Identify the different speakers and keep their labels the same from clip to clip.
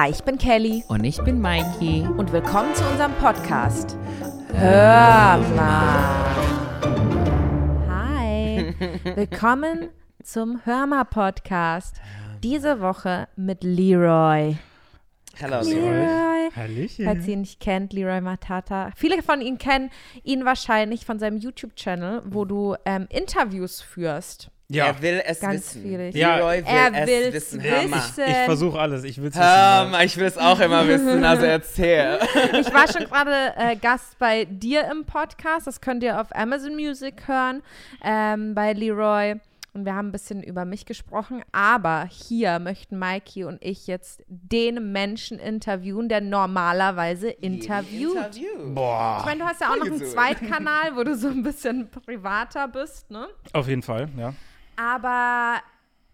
Speaker 1: Hi, ich bin Kelly
Speaker 2: Und ich bin Maiki.
Speaker 1: und willkommen zu unserem Podcast. Hör mal. Hi, willkommen zum Hör mal Podcast. Diese Woche mit Leroy.
Speaker 3: Hello,
Speaker 1: Leroy.
Speaker 4: Hallöchen.
Speaker 1: Falls ihr ihn nicht kennt, Leroy Matata. Viele von Ihnen kennen ihn wahrscheinlich von seinem YouTube-Channel, wo du ähm, Interviews führst.
Speaker 4: Ja,
Speaker 3: Er will es
Speaker 1: Ganz
Speaker 3: wissen.
Speaker 1: schwierig.
Speaker 4: Ja.
Speaker 3: Leroy will
Speaker 1: Er
Speaker 3: es
Speaker 1: will's
Speaker 3: wissen.
Speaker 1: Wissen.
Speaker 4: ich versuche alles. Ich will es wissen.
Speaker 3: ich will es auch immer wissen, also erzähl.
Speaker 1: Ich war schon gerade äh, Gast bei dir im Podcast. Das könnt ihr auf Amazon Music hören, ähm, bei Leroy. Und wir haben ein bisschen über mich gesprochen. Aber hier möchten Mikey und ich jetzt den Menschen interviewen, der normalerweise interviewt.
Speaker 3: Interview.
Speaker 4: Boah.
Speaker 1: Ich meine, du hast ja auch noch einen. Zweitkanal, wo du so ein bisschen privater bist, ne?
Speaker 4: Auf jeden Fall, ja.
Speaker 1: Aber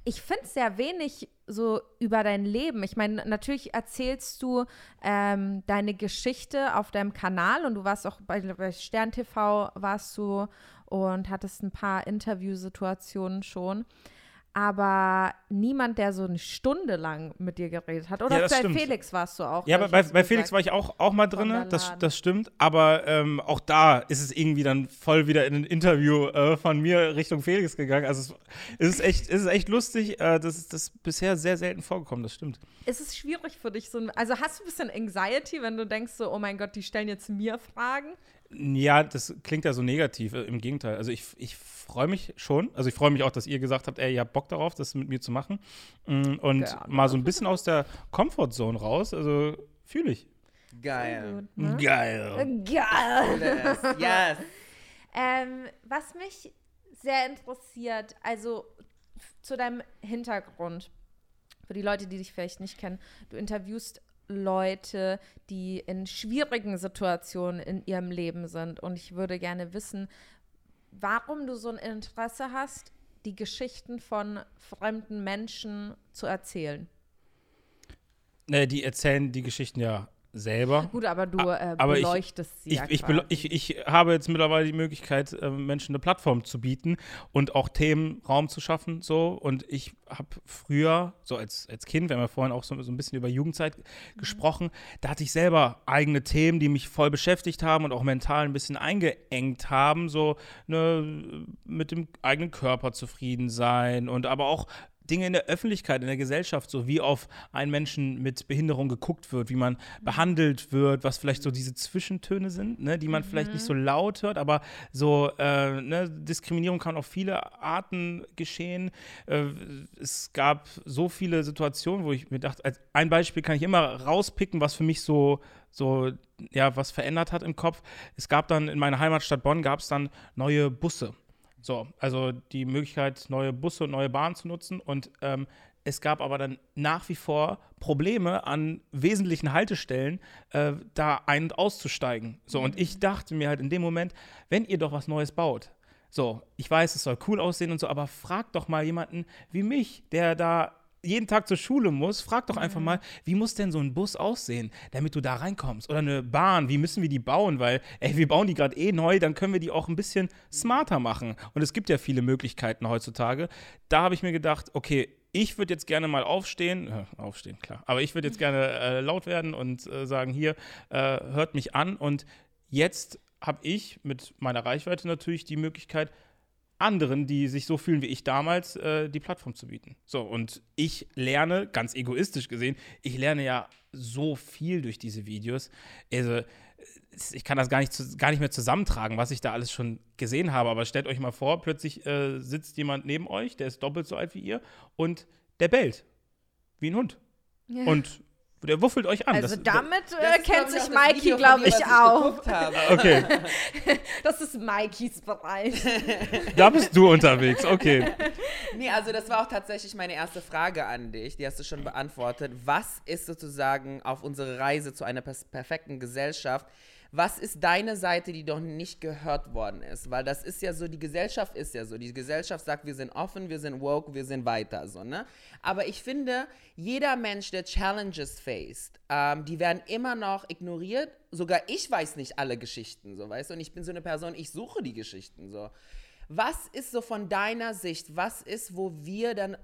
Speaker 1: ich finde sehr wenig so über dein Leben. Ich meine, natürlich erzählst du ähm, deine Geschichte auf deinem Kanal und du warst auch bei, bei Stern TV warst du und hattest ein paar Interviewsituationen schon. Aber niemand, der so eine Stunde lang mit dir geredet hat. Oder
Speaker 4: Ja,
Speaker 1: bei
Speaker 4: stimmt.
Speaker 1: Felix warst du auch.
Speaker 4: Ja, bei, bei, Felix war ich auch, auch mal drin, das, das stimmt. Aber ähm, auch da ist es irgendwie dann voll wieder in ein Interview äh, von mir Richtung Felix gegangen. Also es, ist echt, es ist echt lustig. Äh, das ist das bisher sehr selten vorgekommen, das stimmt.
Speaker 1: Ist es schwierig für dich so ein, also hast du ein bisschen Anxiety, wenn du denkst so, oh mein Gott, die stellen jetzt mir Fragen?
Speaker 4: Ja, das klingt ja so negativ. äh, Im Gegenteil. Also ich, ich freue mich schon. Also ich freue mich auch, dass ihr gesagt habt, ey, ihr habt Bock darauf, das mit mir zu machen. Mm, Und
Speaker 1: Gerne.
Speaker 4: mal so ein bisschen aus der Comfortzone raus. Also fühle ich.
Speaker 3: Geil.
Speaker 1: Gut, ne?
Speaker 4: Geil.
Speaker 1: Geil.
Speaker 3: Fühle es. Yes.
Speaker 1: Ähm, was mich sehr interessiert, also zu deinem Hintergrund, für die Leute, die dich vielleicht nicht kennen, du interviewst Leute, die in schwierigen Situationen in ihrem Leben sind. Und ich würde gerne wissen, warum du so ein Interesse hast, die Geschichten von fremden Menschen zu erzählen.
Speaker 4: Ne, die erzählen die Geschichten ja selber.
Speaker 1: Gut, aber du äh,
Speaker 4: aber ich-
Speaker 1: beleuchtest sie
Speaker 4: Ich,
Speaker 1: ja
Speaker 4: ich, ich, ich habe jetzt mittlerweile die Möglichkeit, äh, Menschen eine Plattform zu bieten und auch Themen Raum zu schaffen. So. Und ich habe früher, so als, als Kind, wir haben ja vorhin auch so, so ein bisschen über Jugendzeit gesprochen, da hatte ich selber eigene Themen, die mich voll beschäftigt haben und auch mental ein bisschen eingeengt haben. So ne, mit dem eigenen Körper zufrieden sein und aber auch Dinge in der Öffentlichkeit, in der Gesellschaft, so wie auf einen Menschen mit Behinderung geguckt wird, wie man behandelt wird, was vielleicht so diese Zwischentöne sind, ne, die man vielleicht nicht so laut hört, aber so äh, ne, Diskriminierung kann auf viele Arten geschehen. Äh, es gab so viele Situationen, wo ich mir dachte, als ein Beispiel kann ich immer rauspicken, was für mich so so ja was verändert hat im Kopf. Es gab dann in meiner Heimatstadt Bonn gab es dann neue Busse. So, also die Möglichkeit, neue Busse und neue Bahnen zu nutzen. Und ähm, es gab aber dann nach wie vor Probleme an wesentlichen Haltestellen, äh, da ein- und auszusteigen. So, und ich dachte mir halt in dem Moment, wenn ihr doch was Neues baut, so, ich weiß, es soll cool aussehen und so, aber frag doch mal jemanden wie mich, der da jeden Tag zur Schule muss, frag doch einfach mal, wie muss denn so ein Bus aussehen, damit du da reinkommst? Oder eine Bahn, wie müssen wir die bauen? Weil, ey, wir bauen die gerade eh neu, dann können wir die auch ein bisschen smarter machen. Und es gibt ja viele Möglichkeiten heutzutage. Da habe ich mir gedacht, okay, ich würde jetzt gerne mal aufstehen, äh, aufstehen, klar, aber ich würde jetzt gerne äh, laut werden und äh, sagen, hier, äh, hört mich an. Und jetzt habe ich mit meiner Reichweite natürlich die Möglichkeit, anderen, die sich so fühlen wie ich damals, äh, die Plattform zu bieten. So, und ich lerne, ganz egoistisch gesehen, ich lerne ja so viel durch diese Videos. Also, ich kann das gar nicht, gar nicht mehr zusammentragen, was ich da alles schon gesehen habe. Aber stellt euch mal vor, plötzlich äh, sitzt jemand neben euch, der ist doppelt so alt wie ihr und der bellt. Wie ein Hund.
Speaker 1: Ja.
Speaker 4: Und der wuffelt euch an.
Speaker 1: Also
Speaker 4: Das-
Speaker 1: damit
Speaker 3: Das
Speaker 1: äh, kennt sich Mikey, glaube ich, auch.
Speaker 4: Okay,
Speaker 1: Das ist Mikeys Bereich.
Speaker 4: da bist du unterwegs. Okay.
Speaker 3: Nee, also das war auch tatsächlich meine erste Frage an dich. Die hast du schon beantwortet. Was ist sozusagen auf unserer Reise zu einer perfekten Gesellschaft? Was ist deine Seite, die noch nicht gehört worden ist? Weil das ist ja so, die Gesellschaft ist ja so. Die Gesellschaft sagt, wir sind offen, wir sind woke, wir sind weiter, so, ne? Aber ich finde, jeder Mensch, der Challenges faced, ähm, die werden immer noch ignoriert. Sogar ich weiß nicht alle Geschichten, so, weißt du? Und ich bin so eine Person, ich suche die Geschichten, so. Was ist so von deiner Sicht, was ist, wo wir dann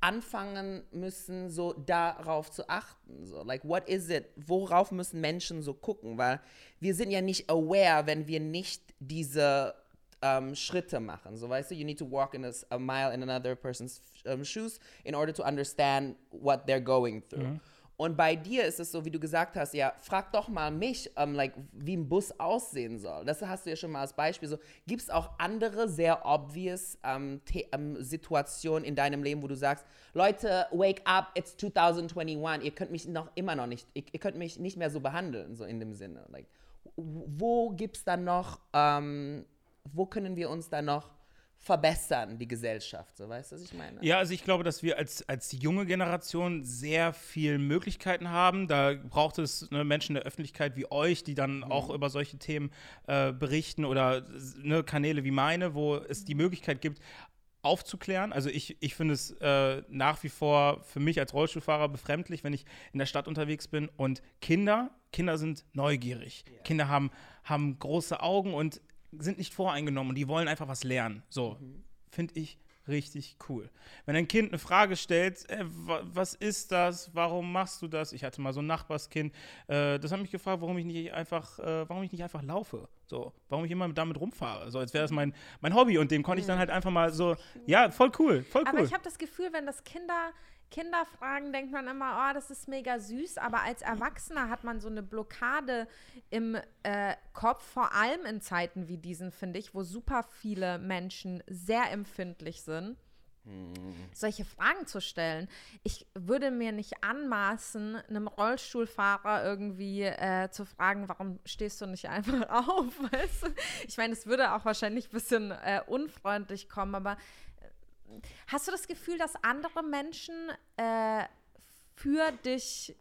Speaker 3: anfangen müssen, so darauf zu achten. So, like, what is it? Worauf müssen Menschen so gucken? Weil wir sind ja nicht aware, wenn wir nicht diese ähm, Schritte machen. So, weißt du, you need to walk in a, a mile in another person's um, shoes in order to understand what they're going through. Und bei dir ist es so, wie du gesagt hast, ja, frag doch mal mich, um, like, wie ein Bus aussehen soll. Das hast du ja schon mal als Beispiel. So, Gibt es auch andere sehr obvious um, um, Situationen in deinem Leben, wo du sagst, Leute, wake up, it's 2021, ihr könnt mich noch immer noch nicht, ihr, ihr könnt mich nicht mehr so behandeln, so in dem Sinne. Like, wo gibt es dann noch, wo können wir uns dann noch verbessern, die Gesellschaft. So, weißt du, was ich meine?
Speaker 4: Ja, also ich glaube, dass wir als, als junge Generation sehr viele Möglichkeiten haben. Da braucht es ne, Menschen in der Öffentlichkeit wie euch, die dann mhm. auch über solche Themen äh, berichten oder ne, Kanäle wie meine, wo es die Möglichkeit gibt, aufzuklären. Also ich, ich finde es äh, nach wie vor für mich als Rollstuhlfahrer befremdlich, wenn ich in der Stadt unterwegs bin und Kinder, Kinder sind neugierig. Yeah. Kinder haben, haben große Augen und sind nicht voreingenommen und die wollen einfach was lernen. So, mhm. finde ich richtig cool. Wenn ein Kind eine Frage stellt, äh, was ist das, warum machst du das? Ich hatte mal so ein Nachbarskind, äh, das hat mich gefragt, warum ich nicht einfach, äh, warum ich nicht einfach laufe. So, warum ich immer damit rumfahre. So, als wäre das mein, mein Hobby und dem konnte ich dann halt einfach mal so, ja, voll cool, voll cool.
Speaker 1: Aber ich habe das Gefühl, wenn das Kinder Kinderfragen denkt man immer, oh, das ist mega süß, aber als Erwachsener hat man so eine Blockade im äh, Kopf, vor allem in Zeiten wie diesen, finde ich, wo super viele Menschen sehr empfindlich sind solche Fragen zu stellen. Ich würde mir nicht anmaßen, einem Rollstuhlfahrer irgendwie äh, zu fragen, warum stehst du nicht einfach auf? Weißt du? Ich meine, es würde auch wahrscheinlich ein bisschen äh, unfreundlich kommen, aber Hast du das Gefühl, dass andere Menschen äh, für dich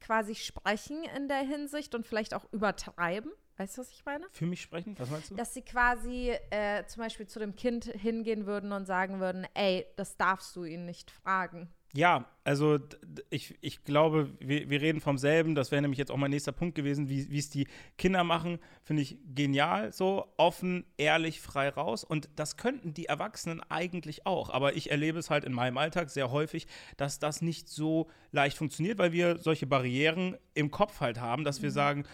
Speaker 1: quasi sprechen in der Hinsicht und vielleicht auch übertreiben? Weißt du, was ich meine?
Speaker 4: Für mich sprechen? Was meinst du?
Speaker 1: Dass sie quasi äh, zum Beispiel zu dem Kind hingehen würden und sagen würden, ey, das darfst du ihn nicht fragen.
Speaker 4: Ja, also ich, ich glaube, wir, wir reden vom selben. Das wäre nämlich jetzt auch mein nächster Punkt gewesen, wie es die Kinder machen. Finde ich genial. So offen, ehrlich, frei raus. Und das könnten die Erwachsenen eigentlich auch. Aber ich erlebe es halt in meinem Alltag sehr häufig, dass das nicht so leicht funktioniert, weil wir solche Barrieren im Kopf halt haben, dass wir mhm. sagen,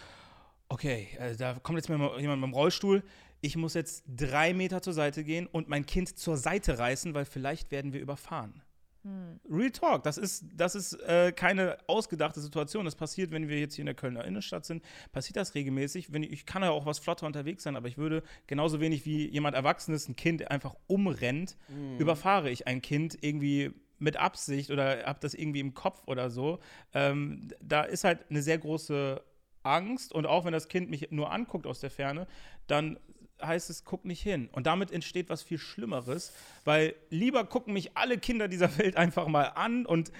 Speaker 4: okay, also da kommt jetzt mal jemand mit dem Rollstuhl. Ich muss jetzt drei Meter zur Seite gehen und mein Kind zur Seite reißen, weil vielleicht werden wir überfahren. Hm. Real Talk, das ist, das ist äh, keine ausgedachte Situation. Das passiert, wenn wir jetzt hier in der Kölner Innenstadt sind, passiert das regelmäßig. Wenn ich, ich kann ja auch was flotter unterwegs sein, aber ich würde genauso wenig wie jemand Erwachsenes ein Kind einfach umrennt, hm. überfahre ich ein Kind irgendwie mit Absicht oder habe das irgendwie im Kopf oder so. Ähm, da ist halt eine sehr große Angst und auch wenn das Kind mich nur anguckt aus der Ferne, dann heißt es, guck nicht hin. Und damit entsteht was viel Schlimmeres, weil lieber gucken mich alle Kinder dieser Welt einfach mal an und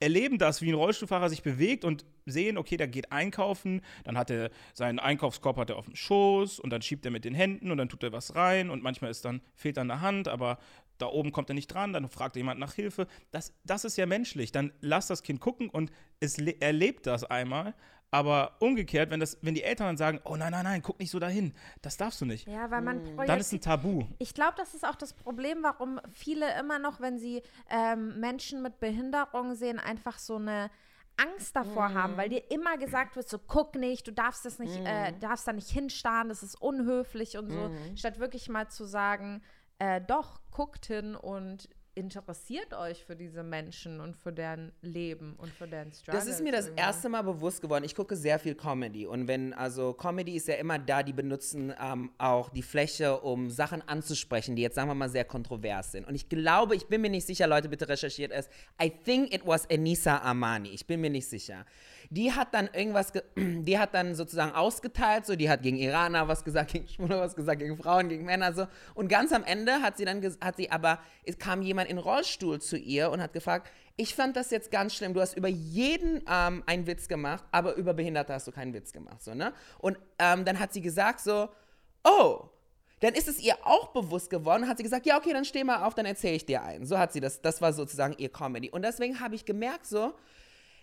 Speaker 4: erleben das, wie ein Rollstuhlfahrer sich bewegt und sehen, okay, der geht einkaufen, dann hat er seinen Einkaufskorb hat er auf dem Schoß und dann schiebt er mit den Händen und dann tut er was rein und manchmal ist dann fehlt dann eine Hand, aber da oben kommt er nicht dran, dann fragt jemand nach Hilfe. Das, das ist ja menschlich. Dann lass das Kind gucken und es erlebt das einmal, aber umgekehrt, wenn, das, wenn die Eltern dann sagen, oh nein, nein, nein, guck nicht so dahin, das darfst du nicht.
Speaker 1: Ja, weil man
Speaker 4: mhm. Dann ist ein Tabu.
Speaker 1: Ich glaube, das ist auch das Problem, warum viele immer noch, wenn sie ähm, Menschen mit Behinderung sehen, einfach so eine Angst davor mm. haben, weil dir immer gesagt wird, so guck nicht, du darfst das nicht, mm. äh, mhm. darfst da nicht hinstarren, das ist unhöflich und so, mm. statt wirklich mal zu sagen, äh, doch, guckt hin und interessiert euch für diese Menschen und für deren Leben und für deren Struggle?
Speaker 3: Das ist mir das erste Mal bewusst geworden. Ich gucke sehr viel Comedy und wenn, also Comedy ist ja immer da, die benutzen ähm, auch die Fläche, um Sachen anzusprechen, die jetzt, sagen wir mal, sehr kontrovers sind. Und ich glaube, ich bin mir nicht sicher, Leute, bitte recherchiert es. I think it was Enisa Armani. Ich bin mir nicht sicher die hat dann irgendwas, die hat dann sozusagen ausgeteilt, so, die hat gegen Iraner was gesagt, gegen Schwule was gesagt, gegen Frauen, gegen Männer, so. Und ganz am Ende hat sie dann, hat sie aber, es kam jemand in Rollstuhl zu ihr und hat gefragt, ich fand das jetzt ganz schlimm, du hast über jeden ähm, einen Witz gemacht, aber über Behinderte hast du keinen Witz gemacht, so, ne? Und ähm, dann hat sie gesagt so, oh, dann ist es ihr auch bewusst geworden, hat sie gesagt, ja, okay, dann steh mal auf, dann erzähle ich dir einen. So hat sie das, das war sozusagen ihr Comedy. Und deswegen habe ich gemerkt so,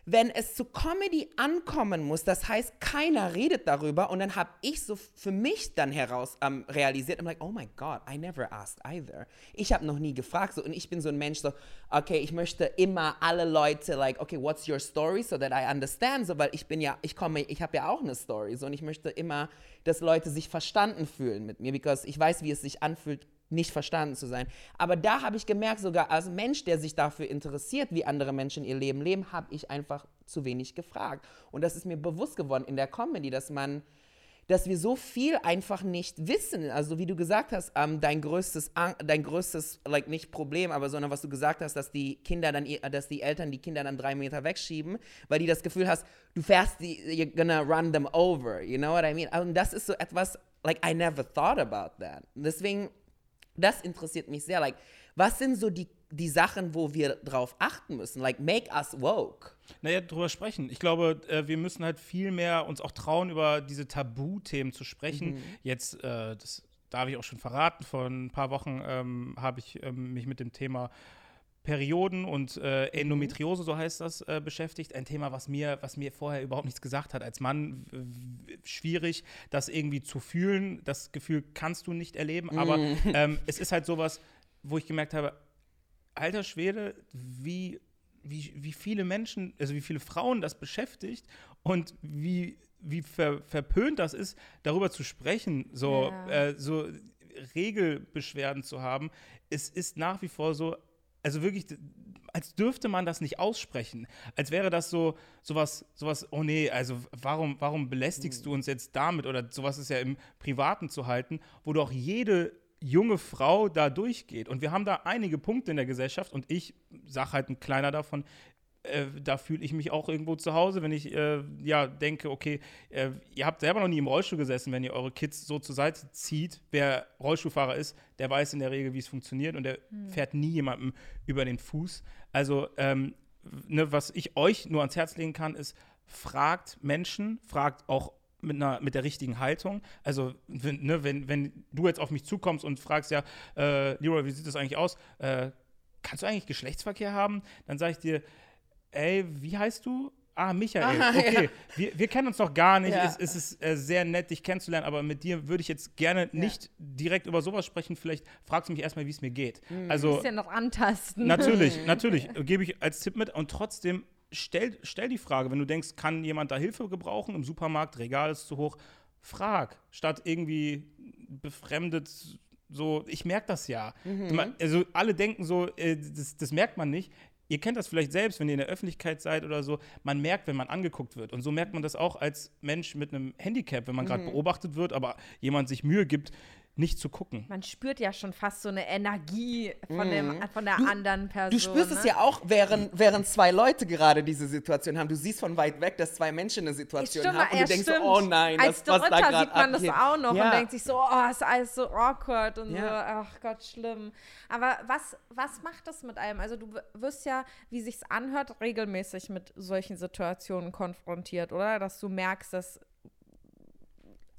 Speaker 3: wenn es zu Comedy ankommen muss, das heißt, keiner redet darüber und dann habe ich so für mich dann heraus ähm, realisiert, I'm like, oh my God, I never asked either. Ich habe noch nie gefragt so und ich bin so ein Mensch so, okay, ich möchte immer alle Leute like, okay, what's your story so that I understand, so weil ich bin ja, ich komme, ich habe ja auch eine Story so und ich möchte immer, dass Leute sich verstanden fühlen mit mir, because ich weiß, wie es sich anfühlt, nicht verstanden zu sein. Aber da habe ich gemerkt, sogar als Mensch, der sich dafür interessiert, wie andere Menschen ihr Leben leben, habe ich einfach zu wenig gefragt. Und das ist mir bewusst geworden in der Comedy, dass man, dass wir so viel einfach nicht wissen. Also wie du gesagt hast, ähm, dein größtes, dein größtes, like nicht Problem, aber sondern was du gesagt hast, dass die Kinder dann, dass die Eltern die Kinder dann drei Meter wegschieben, weil die das Gefühl hast, du fährst die, you're gonna run them over. You know what I mean? Und das ist so etwas, like I never thought about that. Deswegen das interessiert mich sehr. Like, was sind so die, die Sachen, wo wir drauf achten müssen? Like, make us woke.
Speaker 4: Naja, drüber sprechen. Ich glaube, äh, wir müssen halt viel mehr uns auch trauen, über diese Tabuthemen zu sprechen. Mhm. Jetzt, äh, das darf ich auch schon verraten, vor ein paar Wochen ähm, habe ich ähm, mich mit dem Thema Perioden und äh, mhm. Endometriose, so heißt das, äh, beschäftigt. Ein Thema, was mir, was mir vorher überhaupt nichts gesagt hat. Als Mann schwierig, das irgendwie zu fühlen. Das Gefühl kannst du nicht erleben. Mhm. Aber ähm, es ist halt sowas, wo ich gemerkt habe, alter Schwede, wie, wie, wie viele Menschen, also wie viele Frauen das beschäftigt und wie, wie ver, verpönt das ist, darüber zu sprechen, so, ja. äh, so Regelbeschwerden zu haben. Es ist nach wie vor so, also wirklich, als dürfte man das nicht aussprechen. Als wäre das so, sowas, sowas, oh nee, also warum, warum belästigst du uns jetzt damit? Oder sowas ist ja im Privaten zu halten, wo doch jede junge Frau da durchgeht. Und wir haben da einige Punkte in der Gesellschaft und ich sage halt ein kleiner davon, äh, da fühle ich mich auch irgendwo zu Hause, wenn ich äh, ja denke, okay, äh, ihr habt selber noch nie im Rollstuhl gesessen, wenn ihr eure Kids so zur Seite zieht. Wer Rollstuhlfahrer ist, der weiß in der Regel, wie es funktioniert und der hm. fährt nie jemandem über den Fuß. Also, ähm, ne, was ich euch nur ans Herz legen kann, ist, fragt Menschen, fragt auch mit, einer, mit der richtigen Haltung. Also, wenn, ne, wenn, wenn du jetzt auf mich zukommst und fragst, ja, äh, Leroy, wie sieht das eigentlich aus? Äh, kannst du eigentlich Geschlechtsverkehr haben? Dann sage ich dir, ey, wie heißt du? Ah, Michael. Ah, okay, ja. wir, wir, kennen uns noch gar nicht. Ja. Es, es, ist äh, sehr nett, dich kennenzulernen, aber mit dir würde ich jetzt gerne ja. nicht direkt über sowas sprechen. Vielleicht fragst du mich erstmal, wie es mir geht.
Speaker 1: Mhm. Also, ja noch antasten.
Speaker 4: Natürlich, natürlich. Gebe ich als Tipp mit. Und trotzdem, stell, stell die Frage, wenn du denkst, kann jemand da Hilfe gebrauchen im Supermarkt, Regal ist zu hoch, frag, statt irgendwie befremdet so, ich merke das ja. Mhm. Also alle denken so, äh, das, das, merkt man nicht. Ihr kennt das vielleicht selbst, wenn ihr in der Öffentlichkeit seid oder so. Man merkt, wenn man angeguckt wird. Und so merkt man das auch als Mensch mit einem Handicap, wenn man gerade mhm. beobachtet wird, aber jemand sich Mühe gibt, nicht zu gucken.
Speaker 1: Man spürt ja schon fast so eine Energie von, dem, mhm. von der du, anderen Person.
Speaker 3: Du spürst ne? es ja auch, während, während zwei Leute gerade diese Situation haben. Du siehst von weit weg, dass zwei Menschen eine Situation stimmt, haben und du denkst stimmt. so, oh nein,
Speaker 1: das, Als was da gerade sieht man abgeht. das auch noch ja. und denkt sich so, oh, ist alles so awkward und ja. so, ach Gott, schlimm. Aber was, was macht das mit einem? Also du wirst ja, wie sich's anhört, regelmäßig mit solchen Situationen konfrontiert, oder? Dass du merkst, dass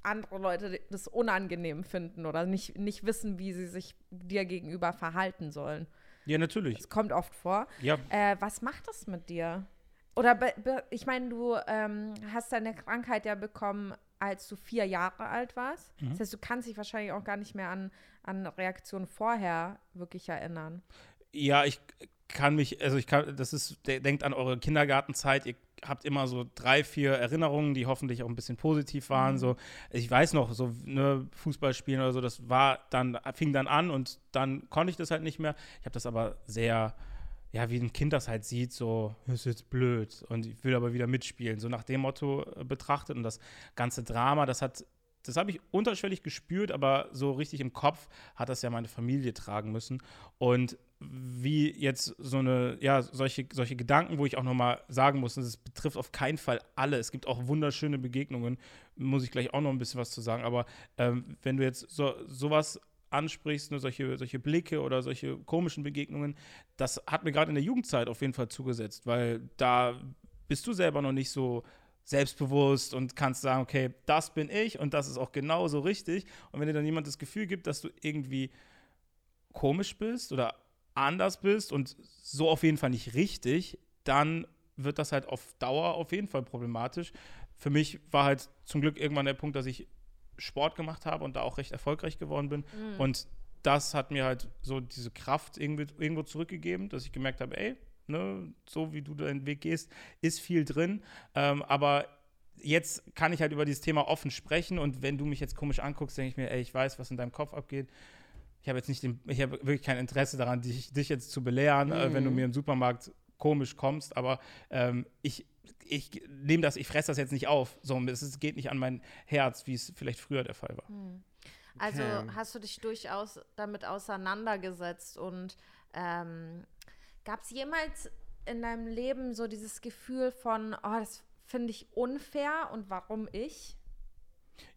Speaker 1: andere Leute das unangenehm finden oder nicht, nicht wissen, wie sie sich dir gegenüber verhalten sollen.
Speaker 4: Ja, natürlich.
Speaker 1: Das kommt oft vor.
Speaker 4: Ja.
Speaker 1: Äh, was macht das mit dir? Oder ich meine, du ähm, hast deine Krankheit ja bekommen, als du vier Jahre alt warst. Mhm. Das heißt, du kannst dich wahrscheinlich auch gar nicht mehr an, an Reaktionen vorher wirklich erinnern.
Speaker 4: Ja, ich kann mich, also ich kann, das ist, denkt an eure Kindergartenzeit, ihr habt immer so drei, vier Erinnerungen, die hoffentlich auch ein bisschen positiv waren. Mhm. So, ich weiß noch, so ne, Fußballspielen oder so, das war dann, fing dann an und dann konnte ich das halt nicht mehr. Ich habe das aber sehr, ja, wie ein Kind das halt sieht, so, ist jetzt blöd und ich will aber wieder mitspielen, so nach dem Motto äh, betrachtet und das ganze Drama, das hat das habe ich unterschwellig gespürt, aber so richtig im Kopf hat das ja meine Familie tragen müssen. Und wie jetzt so eine, ja, solche, solche Gedanken, wo ich auch nochmal sagen muss, es betrifft auf keinen Fall alle. Es gibt auch wunderschöne Begegnungen, muss ich gleich auch noch ein bisschen was zu sagen. Aber ähm, wenn du jetzt so, sowas ansprichst, ne, solche, solche Blicke oder solche komischen Begegnungen, das hat mir gerade in der Jugendzeit auf jeden Fall zugesetzt, weil da bist du selber noch nicht so selbstbewusst und kannst sagen, okay, das bin ich und das ist auch genauso richtig. Und wenn dir dann jemand das Gefühl gibt, dass du irgendwie komisch bist oder anders bist und so auf jeden Fall nicht richtig, dann wird das halt auf Dauer auf jeden Fall problematisch. Für mich war halt zum Glück irgendwann der Punkt, dass ich Sport gemacht habe und da auch recht erfolgreich geworden bin.
Speaker 1: Mhm.
Speaker 4: Und das hat mir halt so diese Kraft irgendwie, irgendwo zurückgegeben, dass ich gemerkt habe, ey, ne, so wie du deinen Weg gehst, ist viel drin. Ähm, aber jetzt kann ich halt über dieses Thema offen sprechen und wenn du mich jetzt komisch anguckst, denke ich mir, ey, ich weiß, was in deinem Kopf abgeht. Ich habe jetzt nicht, den, ich habe wirklich kein Interesse daran, dich, dich jetzt zu belehren, äh, wenn du
Speaker 3: Mhm.
Speaker 4: mir im Supermarkt komisch kommst, aber ähm, ich, ich nehme das, ich fresse das jetzt nicht auf. So, es geht nicht an mein Herz, wie es vielleicht früher der Fall war.
Speaker 1: Also
Speaker 3: Okay.
Speaker 1: hast du dich durchaus damit auseinandergesetzt und ähm, gab es jemals in deinem Leben so dieses Gefühl von, oh, das finde ich unfair und warum ich?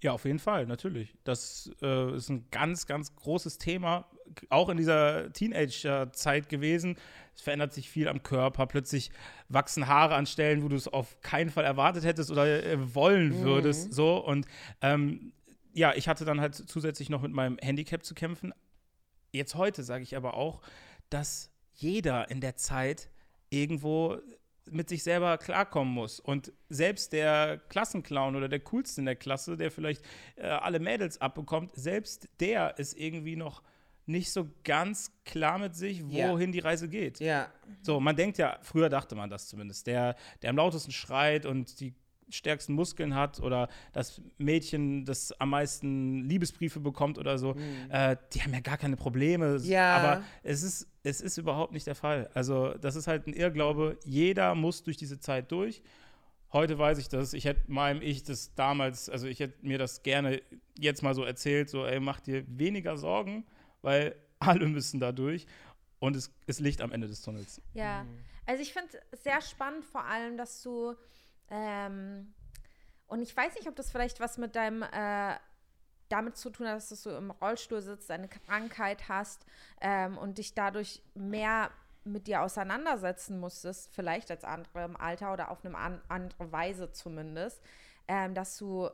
Speaker 4: Ja, auf jeden Fall, natürlich. Das äh, ist ein ganz, ganz großes Thema, auch in dieser Teenager-Zeit gewesen. Es verändert sich viel am Körper. Plötzlich wachsen Haare an Stellen, wo du es auf keinen Fall erwartet hättest oder äh, wollen würdest. So und ähm, ja, ich hatte dann halt zusätzlich noch mit meinem Handicap zu kämpfen. Jetzt heute sage ich aber auch, dass jeder in der Zeit irgendwo mit sich selber klarkommen muss. Und selbst der Klassenclown oder der Coolste in der Klasse, der vielleicht äh, alle Mädels abbekommt, selbst der ist irgendwie noch nicht so ganz klar mit sich, wohin die Reise geht.
Speaker 3: Ja.
Speaker 4: So, man denkt ja, früher dachte man das zumindest, der, der am lautesten schreit und die stärksten Muskeln hat oder das Mädchen, das am meisten Liebesbriefe bekommt oder so, äh, die haben ja gar keine Probleme.
Speaker 3: Ja.
Speaker 4: Aber es ist, es ist überhaupt nicht der Fall. Also, das ist halt ein Irrglaube. Jeder muss durch diese Zeit durch. Heute weiß ich das. Ich hätte meinem Ich das damals, also ich hätte mir das gerne jetzt mal so erzählt, so, ey, mach dir weniger Sorgen, weil alle müssen da durch. Und es ist Licht am Ende des Tunnels.
Speaker 1: Ja, also ich finde es sehr spannend vor allem, dass du, ähm, und ich weiß nicht, ob das vielleicht was mit deinem, äh, damit zu tun hat, dass du im Rollstuhl sitzt, eine Krankheit hast ähm, und dich dadurch mehr mit dir auseinandersetzen musstest, vielleicht als andere im Alter oder auf eine an andere Weise zumindest, ähm, dass du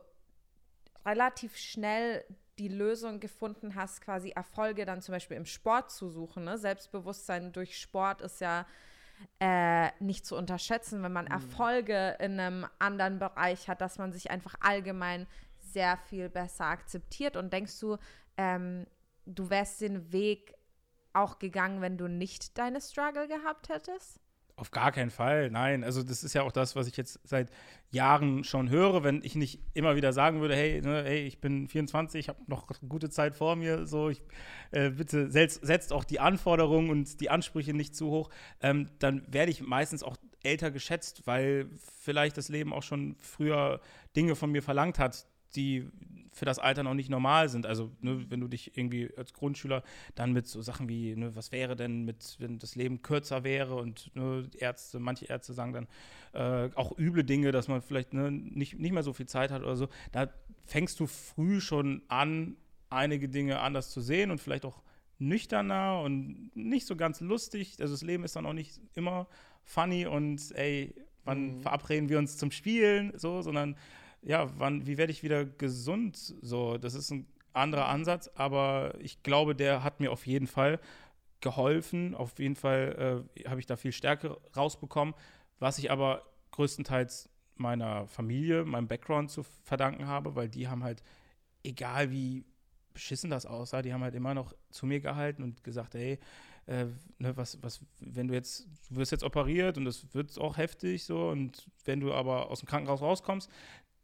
Speaker 1: relativ schnell die Lösung gefunden hast, quasi Erfolge dann zum Beispiel im Sport zu suchen. Ne? Selbstbewusstsein durch Sport ist ja äh, nicht zu unterschätzen, wenn man Erfolge in einem anderen Bereich hat, dass man sich einfach allgemein sehr viel besser akzeptiert. Und denkst du, ähm, du wärst den Weg auch gegangen, wenn du nicht deine Struggle gehabt hättest?
Speaker 4: Auf gar keinen Fall, nein. Also das ist ja auch das, was ich jetzt seit Jahren schon höre, wenn ich nicht immer wieder sagen würde, hey, ne, hey ich bin 24, ich habe noch gute Zeit vor mir, so, ich, äh, bitte setzt, setzt auch die Anforderungen und die Ansprüche nicht zu hoch, ähm, dann werde ich meistens auch älter geschätzt, weil vielleicht das Leben auch schon früher Dinge von mir verlangt hat, die für das Alter noch nicht normal sind. Also, ne, wenn du dich irgendwie als Grundschüler dann mit so Sachen wie, ne, was wäre denn mit, wenn das Leben kürzer wäre und ne, Ärzte, manche Ärzte sagen dann äh, auch üble Dinge, dass man vielleicht ne, nicht, nicht mehr so viel Zeit hat oder so. Da fängst du früh schon an, einige Dinge anders zu sehen und vielleicht auch nüchterner und nicht so ganz lustig. Also das Leben ist dann auch nicht immer funny und ey, wann verabreden wir uns zum Spielen, so, sondern ja, wann, wie werde ich wieder gesund? So, das ist ein anderer Ansatz, aber ich glaube, der hat mir auf jeden Fall geholfen. Auf jeden Fall äh, habe ich da viel Stärke rausbekommen, was ich aber größtenteils meiner Familie, meinem Background zu verdanken habe, weil die haben halt, egal wie beschissen das aussah, die haben halt immer noch zu mir gehalten und gesagt, hey, äh, ne, was, was, wenn du jetzt, du wirst jetzt operiert und das wird auch heftig so und wenn du aber aus dem Krankenhaus rauskommst,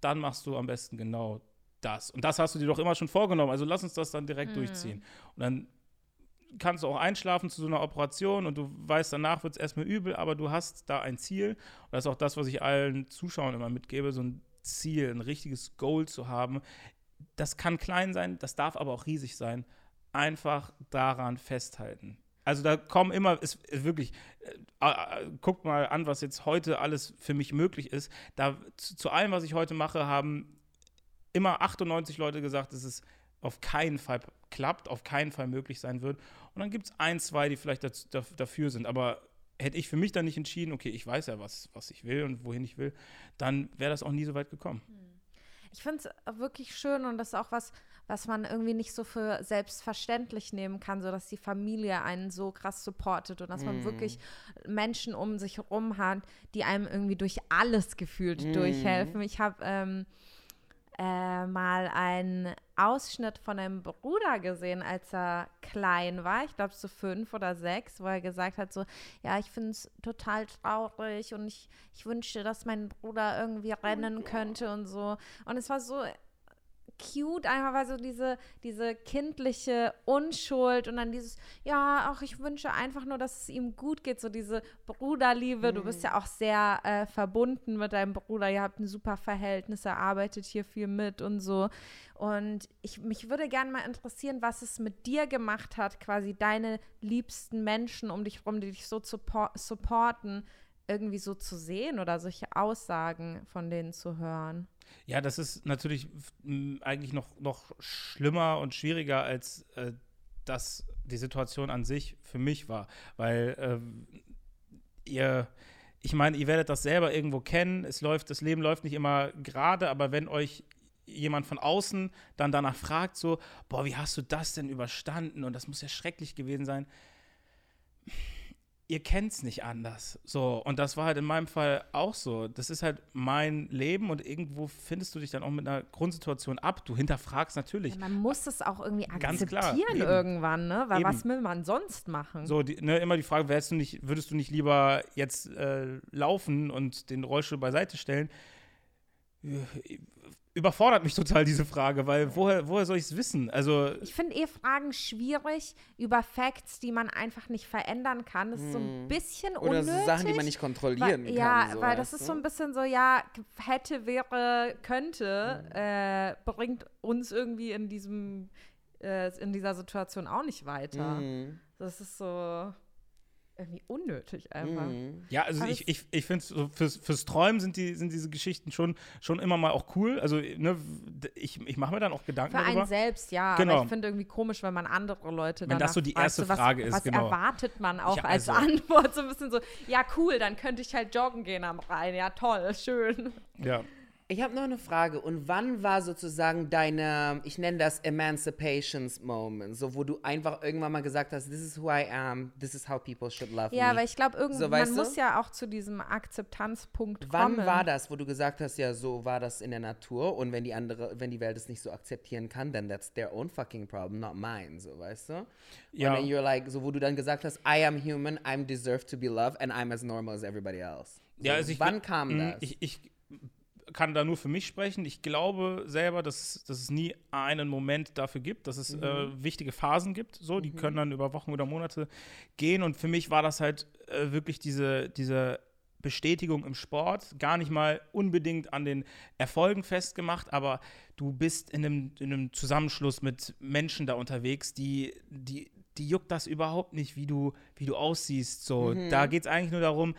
Speaker 4: dann machst du am besten genau das. Und das hast du dir doch immer schon vorgenommen. Also lass uns das dann direkt durchziehen. Und dann kannst du auch einschlafen zu so einer Operation und du weißt, danach wird es erstmal übel, aber du hast da ein Ziel. Und das ist auch das, was ich allen Zuschauern immer mitgebe, so ein Ziel, ein richtiges Goal zu haben. Das kann klein sein, das darf aber auch riesig sein. Einfach daran festhalten. Also da kommen immer, ist, ist wirklich, äh, äh, guckt mal an, was jetzt heute alles für mich möglich ist. Da zu, zu allem, was ich heute mache, haben immer 98 Leute gesagt, dass es auf keinen Fall klappt, auf keinen Fall möglich sein wird. Und dann gibt es ein, zwei, die vielleicht dazu, da, dafür sind. Aber hätte ich für mich dann nicht entschieden, okay, ich weiß ja, was, was ich will und wohin ich will, dann wäre das auch nie so weit gekommen.
Speaker 1: ich finde es wirklich schön und das ist auch was, was man irgendwie nicht so für selbstverständlich nehmen kann, so dass die Familie einen so krass supportet und dass man
Speaker 3: Mm.
Speaker 1: wirklich Menschen um sich herum hat, die einem irgendwie durch alles gefühlt
Speaker 3: Mm.
Speaker 1: durchhelfen. Ich habe ähm, äh, mal einen Ausschnitt von einem Bruder gesehen, als er klein war, ich glaube so fünf oder sechs, wo er gesagt hat, so, ja, ich finde es total traurig und ich, ich wünschte, dass mein Bruder irgendwie rennen könnte und so. Und es war so cute, einfach weil so diese, diese kindliche Unschuld und dann dieses, ja, auch ich wünsche einfach nur, dass es ihm gut geht, so diese Bruderliebe. Du bist ja auch sehr äh, verbunden mit deinem Bruder, ihr habt ein super Verhältnis, er arbeitet hier viel mit und so. Und ich, mich würde gerne mal interessieren, was es mit dir gemacht hat, quasi deine liebsten Menschen um dich herum, die dich so suppor- supporten, irgendwie so zu sehen oder solche Aussagen von denen zu hören.
Speaker 4: Ja, das ist natürlich eigentlich noch, noch schlimmer und schwieriger, als äh, das die Situation an sich für mich war. Weil ähm, ihr, ich meine, ihr werdet das selber irgendwo kennen. Es läuft, das Leben läuft nicht immer gerade, aber wenn euch jemand von außen dann danach fragt, so, boah, wie hast du das denn überstanden? Und das muss ja schrecklich gewesen sein. Ihr kennt es nicht anders. So, und das war halt in meinem Fall auch so. Das ist halt mein Leben und irgendwo findest du dich dann auch mit einer Grundsituation ab. Du hinterfragst natürlich.
Speaker 1: Ja, man muss es auch irgendwie
Speaker 4: Ganz klar,
Speaker 1: akzeptieren
Speaker 4: eben.
Speaker 1: irgendwann, ne? Weil
Speaker 4: Eben.
Speaker 1: was will man sonst machen?
Speaker 4: So, die, ne, immer die Frage, wärst du nicht, würdest du nicht lieber jetzt äh, laufen und den Rollstuhl beiseite stellen? Überfordert mich total diese Frage, weil woher, woher soll ich es wissen? Also,
Speaker 1: Ich finde eh Fragen schwierig über Facts, die man einfach nicht verändern kann. Das ist so ein bisschen
Speaker 3: Hm. Oder
Speaker 1: unnötig.
Speaker 3: so Sachen, die man nicht kontrollieren
Speaker 1: weil,
Speaker 3: kann.
Speaker 1: Ja,
Speaker 3: so,
Speaker 1: weil das ist
Speaker 3: du?
Speaker 1: so ein bisschen so, ja, hätte, wäre, könnte,
Speaker 3: Hm.
Speaker 1: äh, bringt uns irgendwie in diesem, äh, in dieser Situation auch nicht weiter.
Speaker 3: Mhm.
Speaker 1: Das ist so irgendwie unnötig einfach.
Speaker 3: Mhm.
Speaker 4: ja, also
Speaker 1: Aber
Speaker 4: ich,
Speaker 1: es-
Speaker 4: ich, ich finde, so fürs, fürs Träumen sind, die, sind diese Geschichten schon, schon immer mal auch cool. Also, ne, ich, ich mache mir dann auch Gedanken
Speaker 1: Für
Speaker 4: darüber.
Speaker 1: einen selbst, ja.
Speaker 4: Genau.
Speaker 1: Aber ich finde irgendwie komisch, wenn man andere Leute
Speaker 4: Wenn das so die
Speaker 1: fragt,
Speaker 4: erste
Speaker 1: was,
Speaker 4: Frage ist,
Speaker 1: was
Speaker 4: genau.
Speaker 1: erwartet man auch
Speaker 4: Ja,
Speaker 1: als
Speaker 4: also-
Speaker 1: Antwort? So ein bisschen so, ja cool, dann könnte ich halt joggen gehen am Rhein. Ja toll, schön.
Speaker 4: Ja.
Speaker 3: Ich habe noch eine Frage. Und wann war sozusagen deine, ich nenne das Emancipations Moment, so wo du einfach irgendwann mal gesagt hast, this is who I am, this is how people should love
Speaker 1: Ja,
Speaker 3: me.
Speaker 1: weil ich glaube, irgendwann
Speaker 3: So, weißt
Speaker 1: man
Speaker 3: du?
Speaker 1: muss ja auch zu diesem Akzeptanzpunkt
Speaker 3: Wann
Speaker 1: kommen.
Speaker 3: war das, wo du gesagt hast, ja, so war das in der Natur und wenn die andere, wenn die Welt es nicht so akzeptieren kann, then that's their own fucking problem, not mine, so, weißt du?
Speaker 4: Ja.
Speaker 3: Und then you're like, so wo du dann gesagt hast, I am human, I'm deserved to be loved and I'm as normal as everybody else. So,
Speaker 4: Ja, also ich,
Speaker 3: wann kam
Speaker 4: mh,
Speaker 3: das?
Speaker 4: Ich, ich kann da nur für mich sprechen. Ich glaube selber, dass, dass es nie einen Moment dafür gibt, dass es
Speaker 3: Mhm.
Speaker 4: äh, wichtige Phasen gibt. So, die können dann über Wochen oder Monate gehen. Und für mich war das halt äh, wirklich diese, diese Bestätigung im Sport, gar nicht mal unbedingt an den Erfolgen festgemacht, aber du bist in einem, in einem Zusammenschluss mit Menschen da unterwegs, die, die, die juckt das überhaupt nicht, wie du, wie du aussiehst. So, da geht es eigentlich nur darum,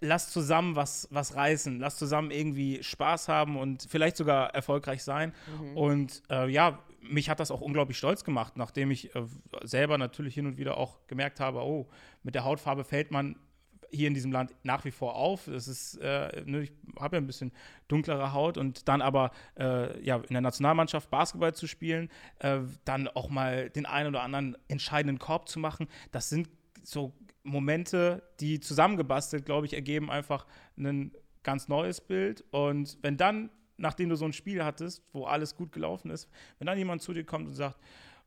Speaker 4: lass zusammen was, was reißen, lass zusammen irgendwie Spaß haben und vielleicht sogar erfolgreich sein. Und äh, ja, mich hat das auch unglaublich stolz gemacht, nachdem ich äh, selber natürlich hin und wieder auch gemerkt habe, oh, mit der Hautfarbe fällt man hier in diesem Land nach wie vor auf. Das ist, äh, ne, ich habe ja ein bisschen dunklere Haut und dann aber äh, ja, in der Nationalmannschaft Basketball zu spielen, äh, dann auch mal den einen oder anderen entscheidenden Korb zu machen, das sind so Momente, die zusammengebastelt, glaube ich, ergeben einfach ein ganz neues Bild. Und wenn dann, nachdem du so ein Spiel hattest, wo alles gut gelaufen ist, wenn dann jemand zu dir kommt und sagt,